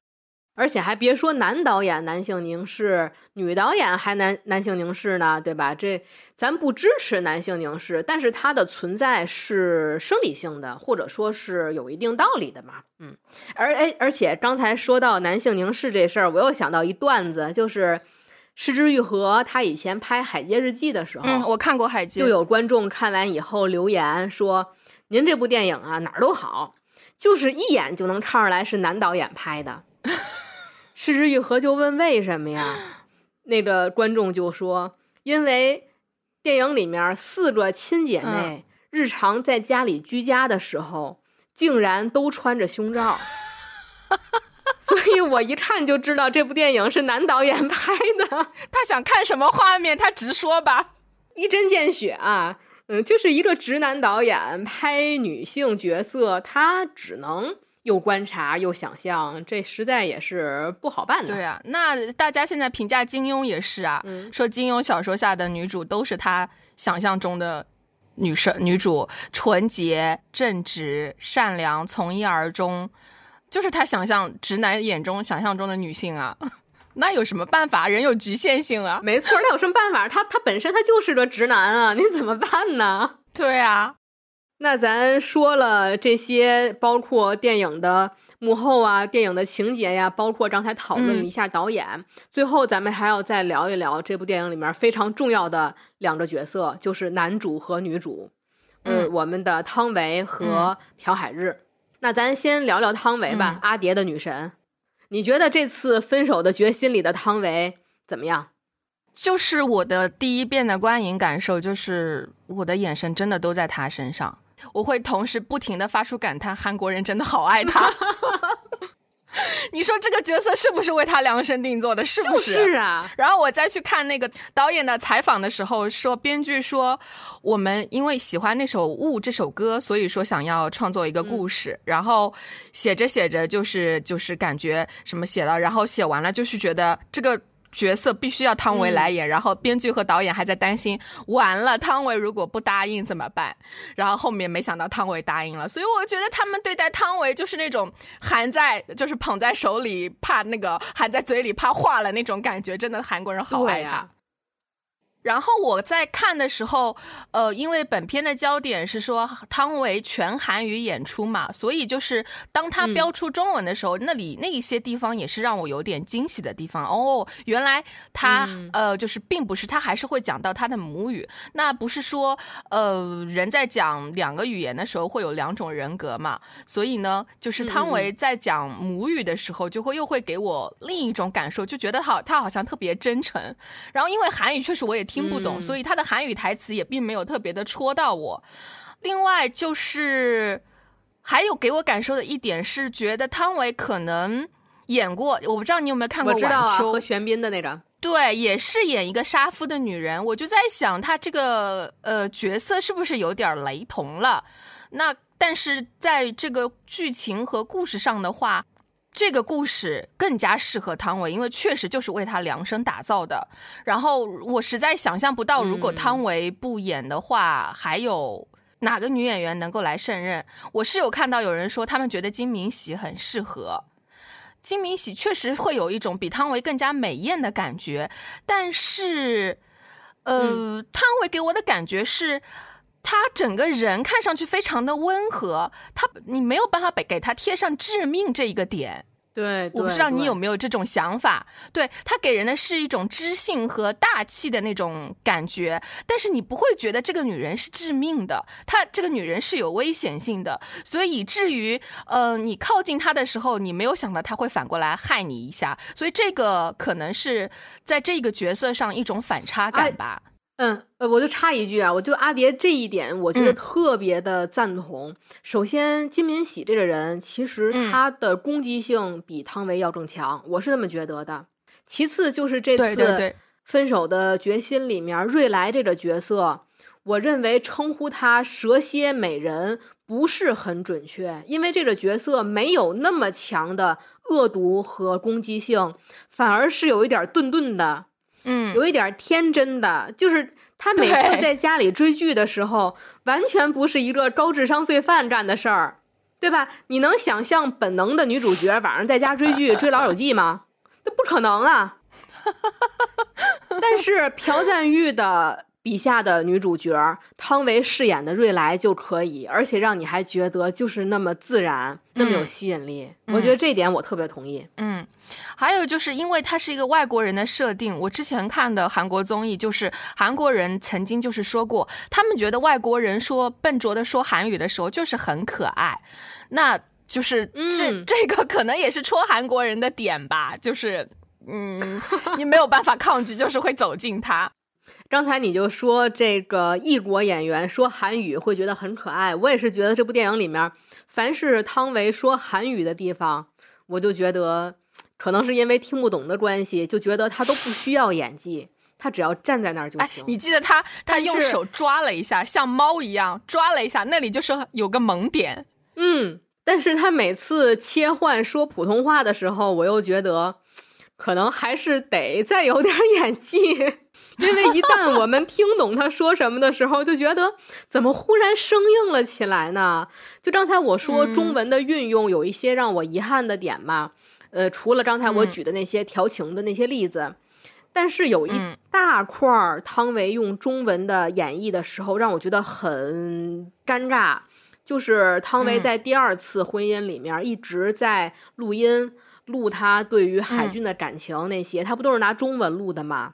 而且还别说男导演男性凝视，女导演还男男性凝视呢，对吧？这咱不支持男性凝视，但是它的存在是生理性的，或者说是有一定道理的嘛。嗯，而哎，而且刚才说到男性凝视这事儿，我又想到一段子，就是失之愈合他以前拍《海街日记》的时候，嗯，我看过《海街》，就有观众看完以后留言说：“您这部电影啊哪儿都好，就是一眼就能看出来是男导演拍的。”失之愈合就问为什么呀？那个观众就说：“因为电影里面四个亲姐妹日常在家里居家的时候，竟然都穿着胸罩，所以我一看就知道这部电影是男导演拍的。他想看什么画面，他直说吧，一针见血啊！嗯，就是一个直男导演拍女性角色，他只能。”又观察又想象，这实在也是不好办的。对啊，那大家现在评价金庸也是啊，说金庸小说下的女主都是他想象中的女生，女主纯洁、正直、善良、从一而终，就是他想象直男眼中想象中的女性啊。那有什么办法？人有局限性啊。没错，那有什么办法？他他本身他就是个直男啊，你怎么办呢？对啊，那咱说了这些，包括电影的幕后啊，电影的情节呀，包括刚才讨论了一下导演，最后咱们还要再聊一聊这部电影里面非常重要的两个角色，就是男主和女主，嗯，我们的汤唯和朴海日。那咱先聊聊汤唯吧，阿蝶的女神。你觉得这次分手的决心里的汤唯怎么样？就是我的第一遍的观影感受，就是我的眼神真的都在他身上，我会同时不停的发出感叹：韩国人真的好爱他。你说这个角色是不是为他量身定做的？是不是？是啊。然后我再去看那个导演的采访的时候，说编剧说我们因为喜欢那首《雾》这首歌，所以说想要创作一个故事。然后写着写着，就是就是感觉什么写了，然后写完了，就是觉得这个。角色必须要汤唯来演，然后编剧和导演还在担心，完了汤唯如果不答应怎么办？然后后面没想到汤唯答应了，所以我觉得他们对待汤唯就是那种含在就是捧在手里怕那个含在嘴里怕化了那种感觉，真的韩国人好爱他。然后我在看的时候，呃，因为本片的焦点是说汤唯全韩语演出嘛，所以就是当他标出中文的时候，那里那一些地方也是让我有点惊喜的地方。哦，原来他呃，就是并不是他还是会讲到他的母语，那不是说呃人在讲两个语言的时候会有两种人格嘛？所以呢，就是汤唯在讲母语的时候，就会又会给我另一种感受，就觉得好，他好像特别真诚。然后因为韩语确实我也听。不懂，所以他的韩语台词也并没有特别的戳到我。另外就是还有给我感受的一点是，觉得汤唯可能演过，我不知道你有没有看过《晚秋》和玄彬的那张，对，也是演一个杀夫的女人。我就在想，她这个呃角色是不是有点雷同了？那但是在这个剧情和故事上的话。这个故事更加适合汤唯，因为确实就是为他量身打造的。然后我实在想象不到，如果汤唯不演的话，还有哪个女演员能够来胜任？我是有看到有人说，他们觉得金敏喜很适合。金敏喜确实会有一种比汤唯更加美艳的感觉，但是，呃，汤唯给我的感觉是。他整个人看上去非常的温和，他你没有办法给给他贴上致命这一个点。对，我不知道你有没有这种想法。对他给人的是一种知性和大气的那种感觉，但是你不会觉得这个女人是致命的，她这个女人是有危险性的，所以以至于呃，你靠近她的时候，你没有想到她会反过来害你一下，所以这个可能是在这个角色上一种反差感吧。嗯，呃，我就插一句啊，我就阿蝶这一点，我觉得特别的赞同。首先，金敏喜这个人，其实他的攻击性比汤唯要更强，我是这么觉得的。其次，就是这次分手的决心里面，瑞来这个角色，我认为称呼他蛇蝎美人不是很准确，因为这个角色没有那么强的恶毒和攻击性，反而是有一点钝钝的。嗯，有一点天真的，就是他每次在家里追剧的时候，完全不是一个高智商罪犯干的事儿，对吧？你能想象本能的女主角晚上在家追剧 追《老友记》吗？那不可能啊！但是朴赞玉的。笔下的女主角汤唯饰演的瑞莱就可以，而且让你还觉得就是那么自然，那么有吸引力。我觉得这点我特别同意。嗯，还有就是因为他是一个外国人的设定，我之前看的韩国综艺就是韩国人曾经就是说过，他们觉得外国人说笨拙的说韩语的时候就是很可爱，那就是这这个可能也是戳韩国人的点吧，就是嗯，你没有办法 抗拒，就是会走进他。刚才你就说这个异国演员说韩语会觉得很可爱，我也是觉得这部电影里面，凡是汤唯说韩语的地方，我就觉得可能是因为听不懂的关系，就觉得他都不需要演技，他只要站在那儿就行。你记得他他用手抓了一下，像猫一样抓了一下，那里就是有个萌点。嗯，但是他每次切换说普通话的时候，我又觉得可能还是得再有点 演技。因为一旦我们听懂他说什么的时候，就觉得怎么忽然生硬了起来呢？就刚才我说中文的运用有一些让我遗憾的点嘛。呃，除了刚才我举的那些调情的那些例子，但是有一大块儿汤唯用中文的演绎的时候，让我觉得很尴尬。就是汤唯在第二次婚姻里面一直在录音录他对于海俊的感情那些，他不都是拿中文录的吗？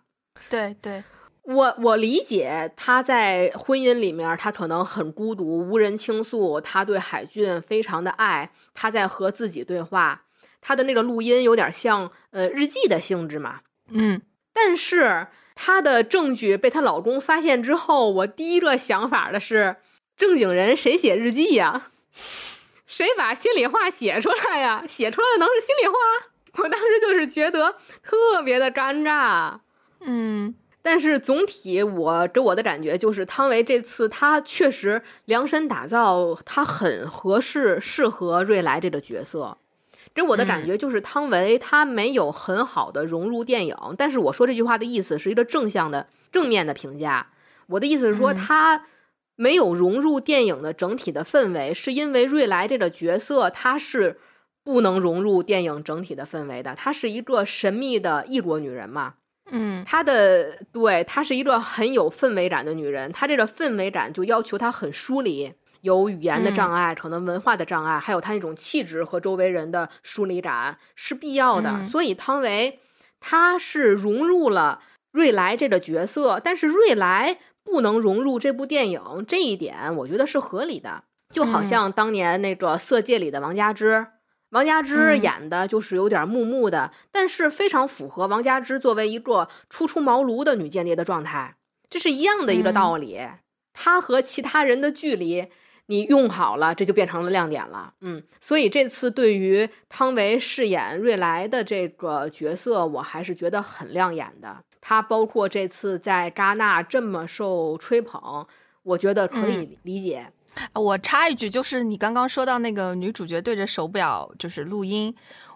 对对。我我理解他在婚姻里面，他可能很孤独，无人倾诉。他对海俊非常的爱，他在和自己对话。他的那个录音有点像呃日记的性质嘛。嗯，但是她的证据被她老公发现之后，我第一个想法的是：正经人谁写日记呀？谁把心里话写出来呀？写出来的能是心里话？我当时就是觉得特别的尴尬。嗯。但是总体，我给我的感觉就是，汤唯这次她确实量身打造，她很合适，适合瑞来这个角色。给我的感觉就是，汤唯她没有很好的融入电影。但是我说这句话的意思是一个正向的、正面的评价。我的意思是说，她没有融入电影的整体的氛围，是因为瑞来这个角色她是不能融入电影整体的氛围的。她是一个神秘的异国女人嘛。嗯，她的对她是一个很有氛围感的女人，她这个氛围感就要求她很疏离，有语言的障碍，可能文化的障碍，还有她那种气质和周围人的疏离感是必要的。所以汤唯她是融入了瑞来这个角色，但是瑞来不能融入这部电影，这一点我觉得是合理的，就好像当年那个《色戒》里的王佳芝。王佳芝演的就是有点木木的，但是非常符合王佳芝作为一个初出茅庐的女间谍的状态，这是一样的一个道理。她和其他人的距离，你用好了，这就变成了亮点了。嗯，所以这次对于汤唯饰演瑞来的这个角色，我还是觉得很亮眼的。她包括这次在戛纳这么受吹捧，我觉得可以理解。我插一句，就是你刚刚说到那个女主角对着手表就是录音。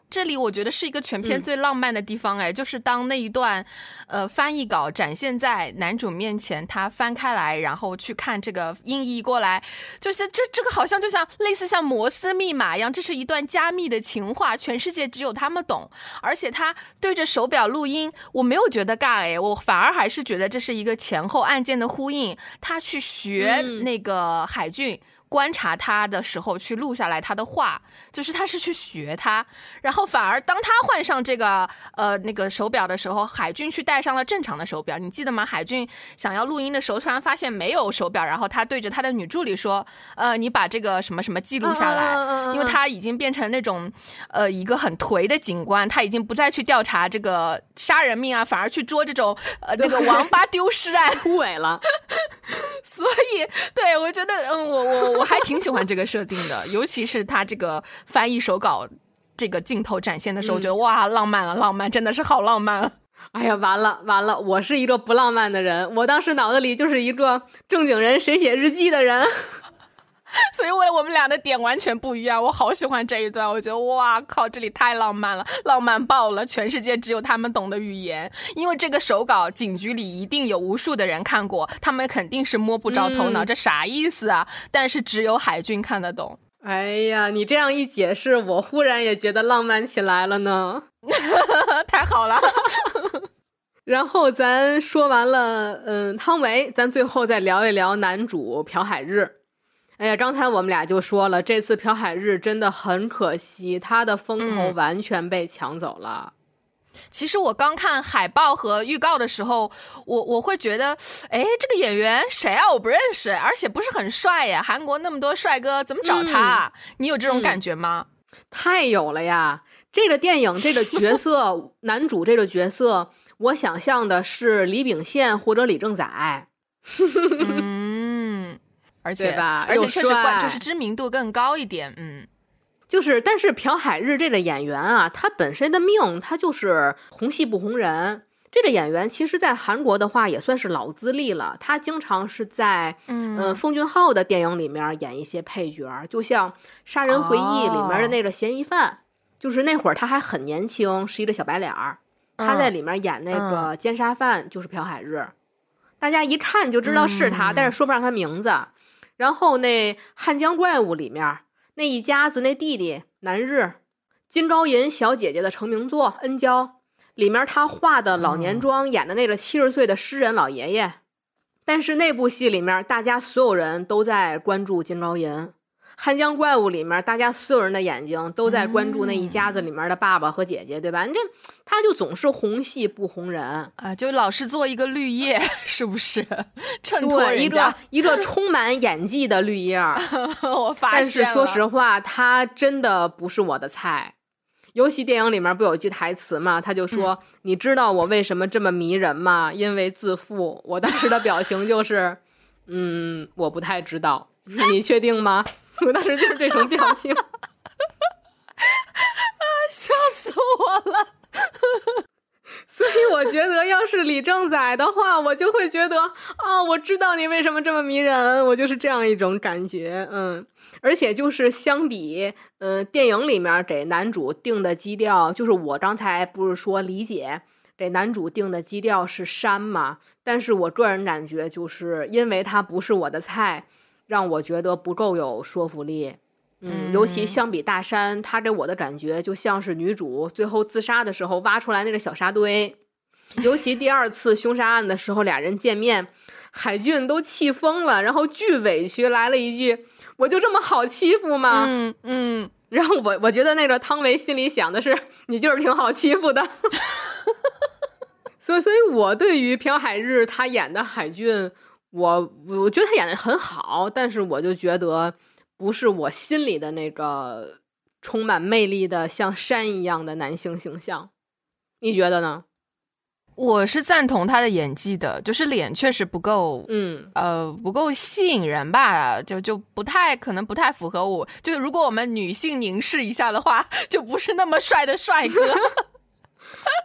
这里我觉得是一个全片最浪漫的地方，哎，就是当那一段，呃，翻译稿展现在男主面前，他翻开来，然后去看这个音译过来，就是这这个好像就像类似像摩斯密码一样，这是一段加密的情话，全世界只有他们懂。而且他对着手表录音，我没有觉得尬，哎，我反而还是觉得这是一个前后案件的呼应。他去学那个海俊。观察他的时候去录下来他的话，就是他是去学他，然后反而当他换上这个呃那个手表的时候，海俊去戴上了正常的手表，你记得吗？海俊想要录音的时候，突然发现没有手表，然后他对着他的女助理说：“呃，你把这个什么什么记录下来。”因为他已经变成那种呃一个很颓的警官，他已经不再去调查这个杀人命啊，反而去捉这种呃那个王八丢失案，枯萎了。所以，对我觉得，嗯，我我。我还挺喜欢这个设定的，尤其是他这个翻译手稿这个镜头展现的时候，我觉得哇，浪漫了，浪漫，真的是好浪漫。哎呀，完了完了，我是一个不浪漫的人，我当时脑子里就是一个正经人谁写日记的人。所以，我我们俩的点完全不一样。我好喜欢这一段，我觉得哇靠，这里太浪漫了，浪漫爆了！全世界只有他们懂的语言，因为这个手稿警局里一定有无数的人看过，他们肯定是摸不着头脑，这啥意思啊？但是只有海军看得懂。哎呀，你这样一解释，我忽然也觉得浪漫起来了呢。太好了。然后咱说完了，嗯，汤唯，咱最后再聊一聊男主朴海日。哎呀，刚才我们俩就说了，这次朴海日真的很可惜，他的风头完全被抢走了。其实我刚看海报和预告的时候，我我会觉得，哎，这个演员谁啊？我不认识，而且不是很帅呀。韩国那么多帅哥，怎么找他？你有这种感觉吗？太有了呀！这个电影这个角色，男主这个角色，我想象的是李秉宪或者李正宰。而且吧，而且确实就是知名度更高一点，嗯，就是，但是朴海日这个演员啊，他本身的命他就是红戏不红人。这个演员其实，在韩国的话也算是老资历了，他经常是在嗯。奉俊昊的电影里面演一些配角，就像《杀人回忆》里面的那个嫌疑犯，就是那会儿他还很年轻，是一个小白脸儿，他在里面演那个奸杀犯就是朴海日，大家一看就知道是他，但是说不上他名字。然后那《汉江怪物》里面那一家子那弟弟南日，金昭银小姐姐的成名作《恩娇》里面，他画的老年妆，演的那个七十岁的诗人老爷爷。但是那部戏里面，大家所有人都在关注金昭银。《汉江怪物》里面，大家所有人的眼睛都在关注那一家子里面的爸爸和姐姐，对吧？你这他就总是红戏不红人啊，就老是做一个绿叶，是不是？衬托一个一个充满演技的绿叶。我发现但是说实话，他真的不是我的菜。尤其电影里面不有句台词吗，他就说：“你知道我为什么这么迷人吗？因为自负。”我当时的表情就是：“ 嗯，我不太知道。你确定吗？”我当时就是这种表情，啊，笑死我了。所以我觉得，要是李正宰的话，我就会觉得，哦，我知道你为什么这么迷人，我就是这样一种感觉，嗯。而且就是相比，嗯，电影里面给男主定的基调，就是我刚才不是说理解给男主定的基调是山嘛？但是我个人感觉，就是因为他不是我的菜。让我觉得不够有说服力，嗯，尤其相比大山，他给我的感觉就像是女主最后自杀的时候挖出来那个小沙堆。尤其第二次凶杀案的时候，俩人见面，海俊都气疯了，然后巨委屈来了一句：“我就这么好欺负吗？”嗯嗯。然后我我觉得那个汤唯心里想的是：“你就是挺好欺负的。”所以，所以我对于朴海日他演的海俊。我我觉得他演的很好，但是我就觉得不是我心里的那个充满魅力的像山一样的男性形象，你觉得呢？我是赞同他的演技的，就是脸确实不够，嗯，呃，不够吸引人吧，就就不太可能不太符合我，就如果我们女性凝视一下的话，就不是那么帅的帅哥。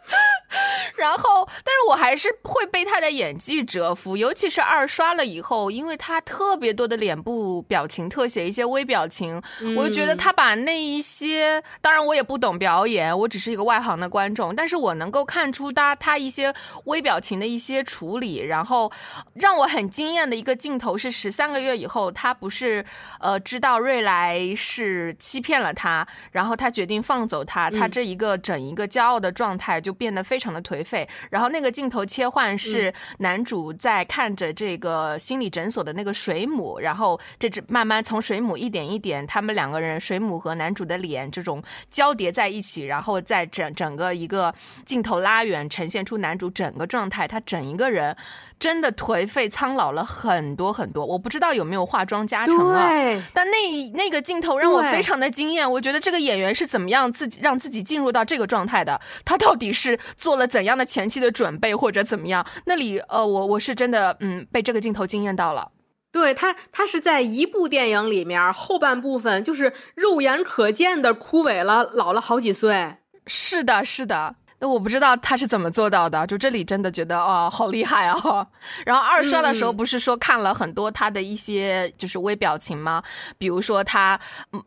然后，但是我还是会被他的演技折服，尤其是二刷了以后，因为他特别多的脸部表情特写，一些微表情，我就觉得他把那一些，当然我也不懂表演，我只是一个外行的观众，但是我能够看出他他一些微表情的一些处理，然后让我很惊艳的一个镜头是十三个月以后，他不是呃知道瑞来是欺骗了他，然后他决定放走他，他这一个整一个骄傲的状态。就变得非常的颓废，然后那个镜头切换是男主在看着这个心理诊所的那个水母，然后这只慢慢从水母一点一点，他们两个人水母和男主的脸这种交叠在一起，然后在整整个一个镜头拉远，呈现出男主整个状态，他整一个人真的颓废苍老了很多很多。我不知道有没有化妆加成了，但那那个镜头让我非常的惊艳。我觉得这个演员是怎么样自己让自己进入到这个状态的？他到。到底是做了怎样的前期的准备，或者怎么样？那里，呃，我我是真的，嗯，被这个镜头惊艳到了。对他，他是在一部电影里面后半部分，就是肉眼可见的枯萎了，老了好几岁。是的，是的。那我不知道他是怎么做到的，就这里真的觉得哦，好厉害啊！然后二刷的时候不是说看了很多他的一些就是微表情吗？比如说他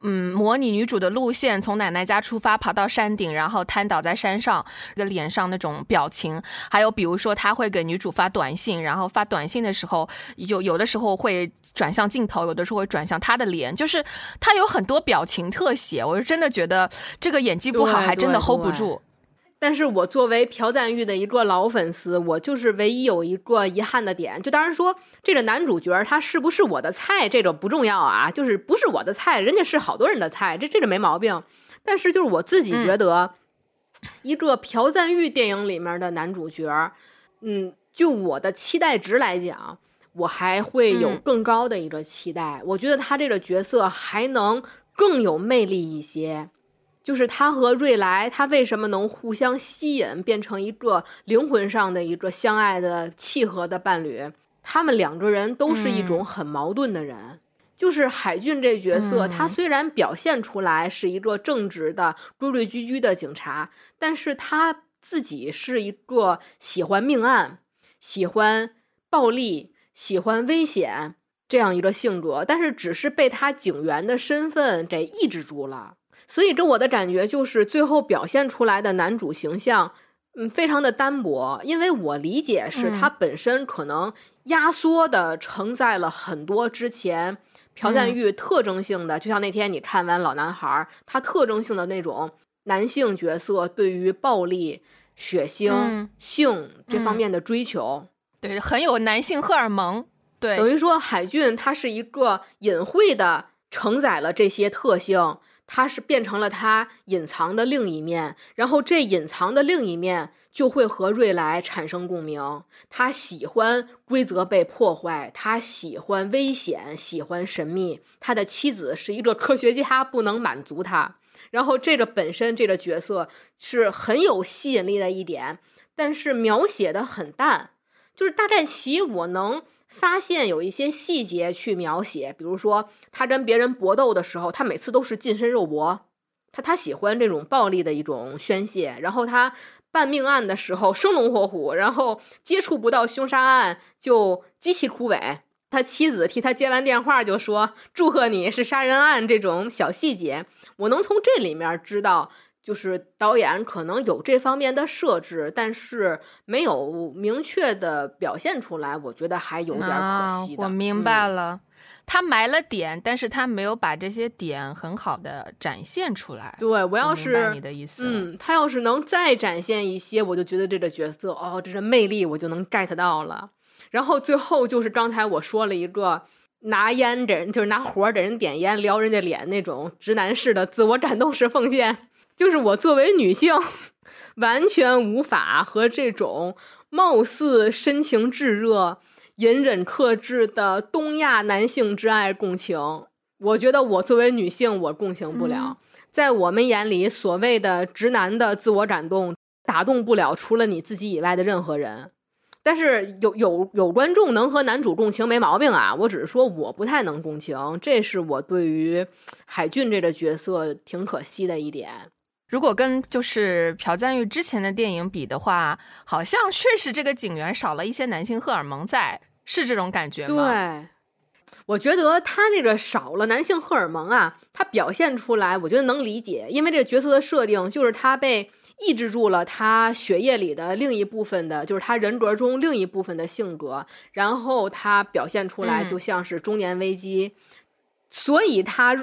嗯模拟女主的路线，从奶奶家出发爬到山顶，然后瘫倒在山上，这个脸上那种表情，还有比如说他会给女主发短信，然后发短信的时候有有的时候会转向镜头，有的时候会转向他的脸，就是他有很多表情特写，我是真的觉得这个演技不好，还真的 hold 不住。但是我作为朴赞玉的一个老粉丝，我就是唯一有一个遗憾的点，就当然说这个男主角他是不是我的菜，这个不重要啊，就是不是我的菜，人家是好多人的菜，这这个没毛病。但是就是我自己觉得，一个朴赞玉电影里面的男主角，嗯，就我的期待值来讲，我还会有更高的一个期待。我觉得他这个角色还能更有魅力一些。就是他和瑞莱，他为什么能互相吸引，变成一个灵魂上的一个相爱的契合的伴侣？他们两个人都是一种很矛盾的人。就是海俊这角色，他虽然表现出来是一个正直的、规规矩矩的警察，但是他自己是一个喜欢命案、喜欢暴力、喜欢危险这样一个性格，但是只是被他警员的身份给抑制住了。所以，这我的感觉就是，最后表现出来的男主形象，嗯，非常的单薄。因为我理解是他本身可能压缩的承载了很多之前朴赞玉特征性的，就像那天你看完《老男孩》，他特征性的那种男性角色对于暴力、血腥、嗯性这方面的追求。对，很有男性荷尔蒙。对，等于说，海俊他是一个隐晦的承载了这些特性，他是变成了他隐藏的另一面，然后这隐藏的另一面就会和瑞来产生共鸣。他喜欢规则被破坏，他喜欢危险，喜欢神秘。他的妻子是一个科学家，不能满足他。然后这个本身这个角色是很有吸引力的一点，但是描写的很淡。就是大概其我能发现有一些细节去描写，比如说他跟别人搏斗的时候，他每次都是近身肉搏，他他喜欢这种暴力的一种宣泄。然后他办命案的时候生龙活虎，然后接触不到凶杀案就极其枯萎。他妻子替他接完电话就说：“祝贺你是杀人案。”这种小细节，我能从这里面知道。就是导演可能有这方面的设置，但是没有明确的表现出来，我觉得还有点可惜的。我明白了，他埋了点，但是他没有把这些点很好的展现出来。对我要是你的意思，嗯，他要是能再展现一些，我就觉得这个角色哦，这是魅力，我就能 get 到了。然后最后就是刚才我说了一个拿烟给人，就是拿火给人点烟撩人家脸那种直男式的自我感动式奉献。就是我作为女性，完全无法和这种貌似深情炙热、隐忍克制的东亚男性之爱共情。我觉得我作为女性，我共情不了。在我们眼里，所谓的直男的自我感动，打动不了除了你自己以外的任何人。但是有有有观众能和男主共情没毛病啊，我只是说我不太能共情，这是我对于海俊这个角色挺可惜的一点。如果跟就是朴赞玉之前的电影比的话，好像确实这个警员少了一些男性荷尔蒙在，是这种感觉吗？对，我觉得他那个少了男性荷尔蒙啊，他表现出来，我觉得能理解，因为这个角色的设定就是他被抑制住了，他血液里的另一部分的，就是他人格中另一部分的性格，然后他表现出来就像是中年危机。所以他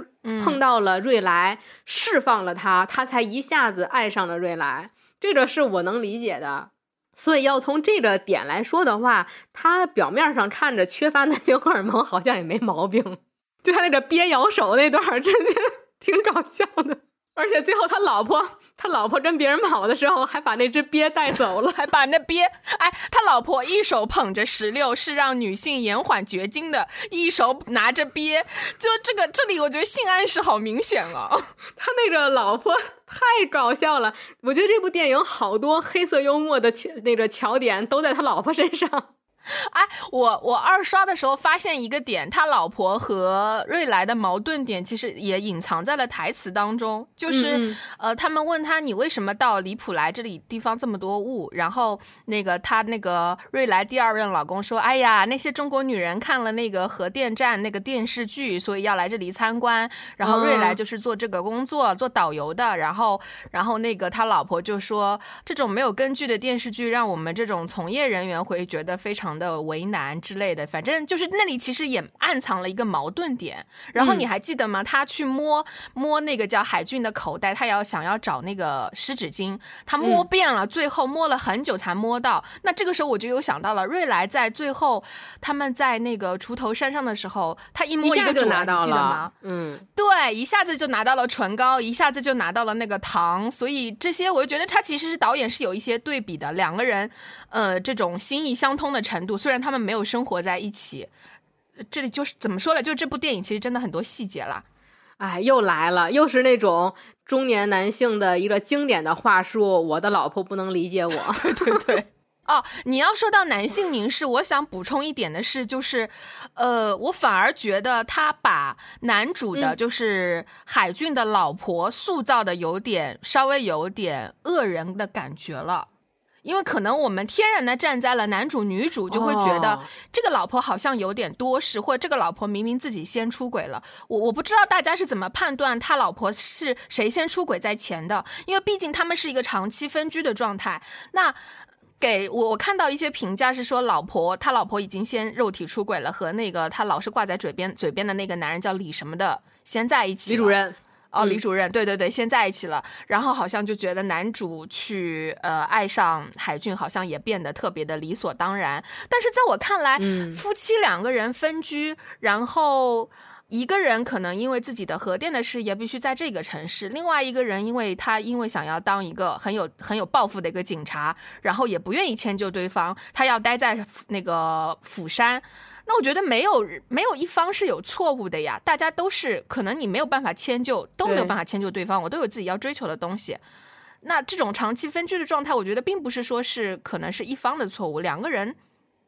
碰到了瑞莱，释放了他，他才一下子爱上了瑞莱。这个是我能理解的。所以要从这个点来说的话，他表面上看着缺乏男性荷尔蒙，好像也没毛病。就他那个憋咬手那段，真的挺搞笑的。而且最后他老婆，他老婆跟别人跑的时候，还把那只鳖带走了，还把那鳖，哎，他老婆一手捧着石榴，是让女性延缓绝经的，一手拿着鳖，就这个这里，我觉得性暗示好明显啊。他那个老婆太搞笑了，我觉得这部电影好多黑色幽默的那个桥点都在他老婆身上。哎，我我二刷的时候发现一个点，他老婆和瑞来的矛盾点其实也隐藏在了台词当中，就是呃，他们问他你为什么到离普来这里地方这么多雾，然后那个他那个瑞来第二任老公说，哎呀，那些中国女人看了那个核电站那个电视剧，所以要来这里参观，然后瑞来就是做这个工作，做导游的，然后然后那个他老婆就说，这种没有根据的电视剧让我们这种从业人员会觉得非常。的为难之类的，反正就是那里其实也暗藏了一个矛盾点。然后你还记得吗？他去摸摸那个叫海俊的口袋，他要想要找那个湿纸巾，他摸遍了，最后摸了很久才摸到。那这个时候我就有想到了，瑞来在最后他们在那个锄头山上的时候，他一摸一个就拿到了，嗯，对，一下子就拿到了唇膏，一下子就拿到了那个糖。所以这些我就觉得他其实是导演是有一些对比的，两个人呃这种心意相通的程。度虽然他们没有生活在一起，这里就是怎么说呢？就这部电影其实真的很多细节了。哎，又来了，又是那种中年男性的一个经典的话术：“我的老婆不能理解我。”对对对。哦，你要说到男性凝视，我想补充一点的是，就是，呃，我反而觉得他把男主的，就是海俊的老婆塑造的有点稍微有点恶人的感觉了。因为可能我们天然的站在了男主女主，就会觉得这个老婆好像有点多事，或者这个老婆明明自己先出轨了。我我不知道大家是怎么判断他老婆是谁先出轨在前的，因为毕竟他们是一个长期分居的状态。那给我我看到一些评价是说，老婆他老婆已经先肉体出轨了，和那个他老是挂在嘴边嘴边的那个男人叫李什么的先在一起。李主任。哦，嗯李主任，对对对，先在一起了，然后好像就觉得男主去呃爱上海俊，好像也变得特别的理所当然。但是在我看来，嗯夫妻两个人分居，然后。一个人可能因为自己的核电的事业必须在这个城市，另外一个人因为他因为想要当一个很有很有抱负的一个警察，然后也不愿意迁就对方，他要待在那个釜山。那我觉得没有没有一方是有错误的呀，大家都是可能你没有办法迁就，都没有办法迁就对方，我都有自己要追求的东西。那这种长期分居的状态，我觉得并不是说是可能是一方的错误，两个人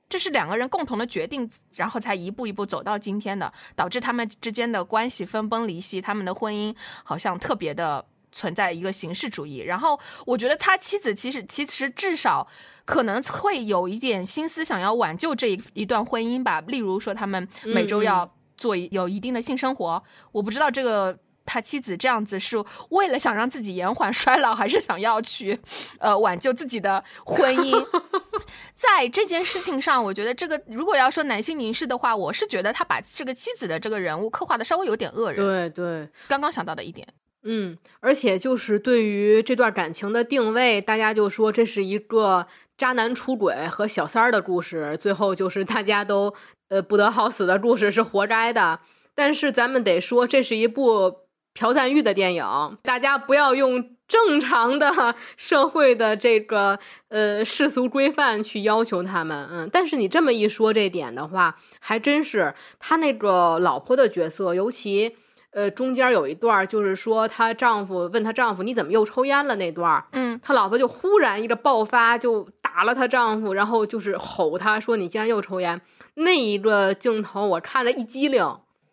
这是两个人共同的决定，然后才一步一步走到今天的，导致他们之间的关系分崩离析，他们的婚姻好像特别的存在一个形式主义。然后我觉得他妻子其实其实至少可能会有一点心思想要挽救这一一段婚姻吧，例如说他们每周要做有一定的性生活，我不知道这个。他妻子这样子是为了想让自己延缓衰老，还是想要去，呃，挽救自己的婚姻？在这件事情上，我觉得这个如果要说男性凝视的话，我是觉得他把这个妻子的这个人物刻画的稍微有点恶人。对对，刚刚想到的一点，嗯，而且就是对于这段感情的定位，大家就说这是一个渣男出轨和小三儿的故事，最后就是大家都呃不得好死的故事是活该的。但是咱们得说，这是一部朴赞玉的电影，大家不要用正常的 社会的这个呃世俗规范去要求他们。嗯，但是你这么一说这点的话，还真是他那个老婆的角色，尤其。呃，中间有一段就是说，她丈夫问她丈夫：“你怎么又抽烟了？”那段，嗯，她老婆就忽然一个爆发，就打了她丈夫，然后就是吼他说：“你竟然又抽烟！”那一个镜头我看了一激灵，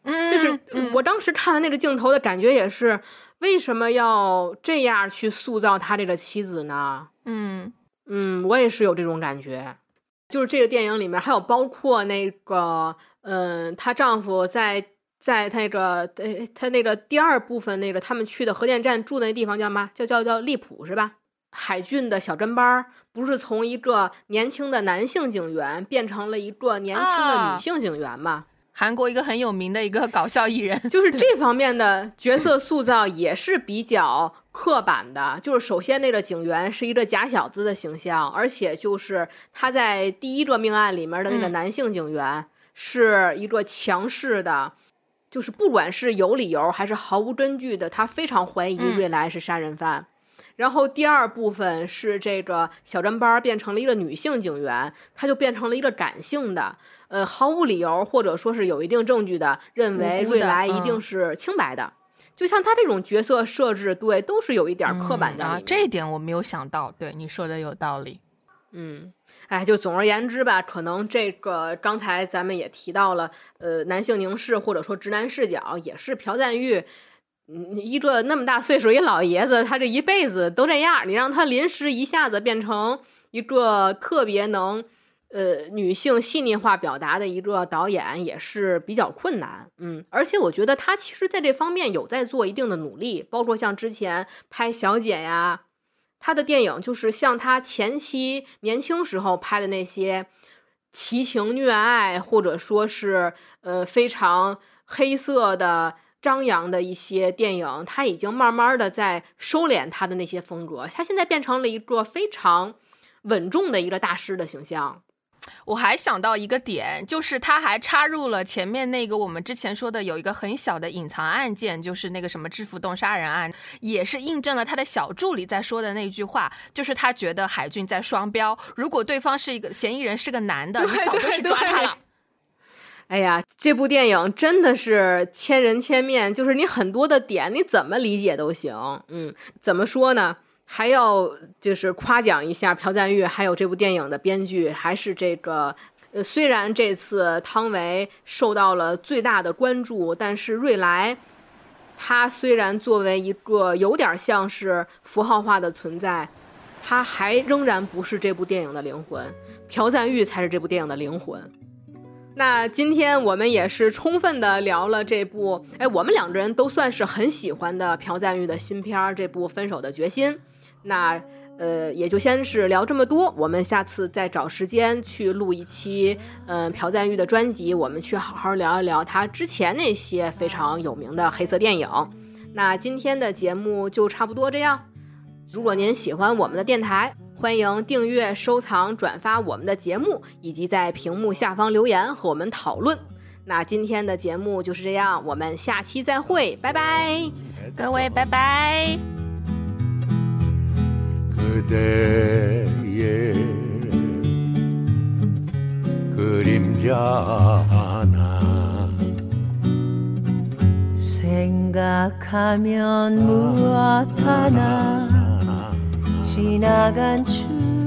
嗯，就是嗯我当时看完那个镜头的感觉也是，为什么要这样去塑造他这个妻子呢？嗯嗯，我也是有这种感觉。就是这个电影里面还有包括那个，嗯，她丈夫在在那个，呃，他那个第二部分那个他们去的核电站住的那地方叫嘛？叫叫叫利普是吧？海俊的小跟班儿不是从一个年轻的男性警员变成了一个年轻的啊女性警员嘛？韩国一个很有名的一个搞笑艺人，就是这方面的角色塑造也是比较刻板的。就是首先那个警员是一个假小子的形象，而且就是他在第一个命案里面的那个嗯男性警员是一个强势的，就是不管是有理由还是毫无根据的，他非常怀疑嗯瑞来是杀人犯。然后第二部分是这个小跟班儿变成了一个女性警员，她就变成了一个感性的，呃，毫无理由或者说是有一定证据的，认为瑞来一嗯定是清白的。就像他这种角色设置，对，都是有一点儿刻板在里啊。，这一点我没有想到，对你说的有道理。嗯，哎，就总而言之吧，可能这个刚才咱们也提到了，呃，男性凝视或者说直男视角，也是朴赞玉，嗯，一个那么大岁数一老爷子，他这一辈子都这样，你让他临时一下子变成一个特别能。呃，女性细腻化表达的一个导演也是比较困难，嗯，而且我觉得他其实在这方面有在做一定的努力，包括像之前拍《小姐》呀，他的电影就是像他前期年轻时候拍的那些奇情虐爱，或者说是呃非常黑色的、张扬的一些电影，他已经慢慢的在收敛他的那些风格，他现在变成了一个非常稳重的一个大师的形象。我还想到一个点，就是他还插入了前面那个我们之前说的有一个很小的隐藏案件，就是那个什么制服洞杀人案，也是印证了他的小助理在说的那句话，就是他觉得海俊在双标，如果对方是一个嫌疑人是个男的，你早就去抓他了。哎呀，这部电影真的是千人千面，就是你很多的点你怎么理解都行。嗯，怎么说呢？还要就是夸奖一下朴赞玉，还有这部电影的编剧，还是这个呃，虽然这次汤唯受到了最大的关注，但是瑞来他虽然作为一个有点像是符号化的存在，他还仍然不是这部电影的灵魂，朴赞玉才是这部电影的灵魂。那今天我们也是充分的聊了这部，哎，我们两个人都算是很喜欢的朴赞玉的新片儿，这部《分手的决心》。那呃，也就先是聊这么多，我们下次再找时间去录一期，嗯、朴赞玉的专辑，我们去好好聊一聊他之前那些非常有名的黑色电影。那今天的节目就差不多这样。如果您喜欢我们的电台，欢迎订阅、收藏、转发我们的节目，以及在屏幕下方留言和我们讨论。那今天的节目就是这样，我们下期再会，拜拜，各位拜拜。 그대의 그림자 하나 생각하면 무엇 하나 지나간 추억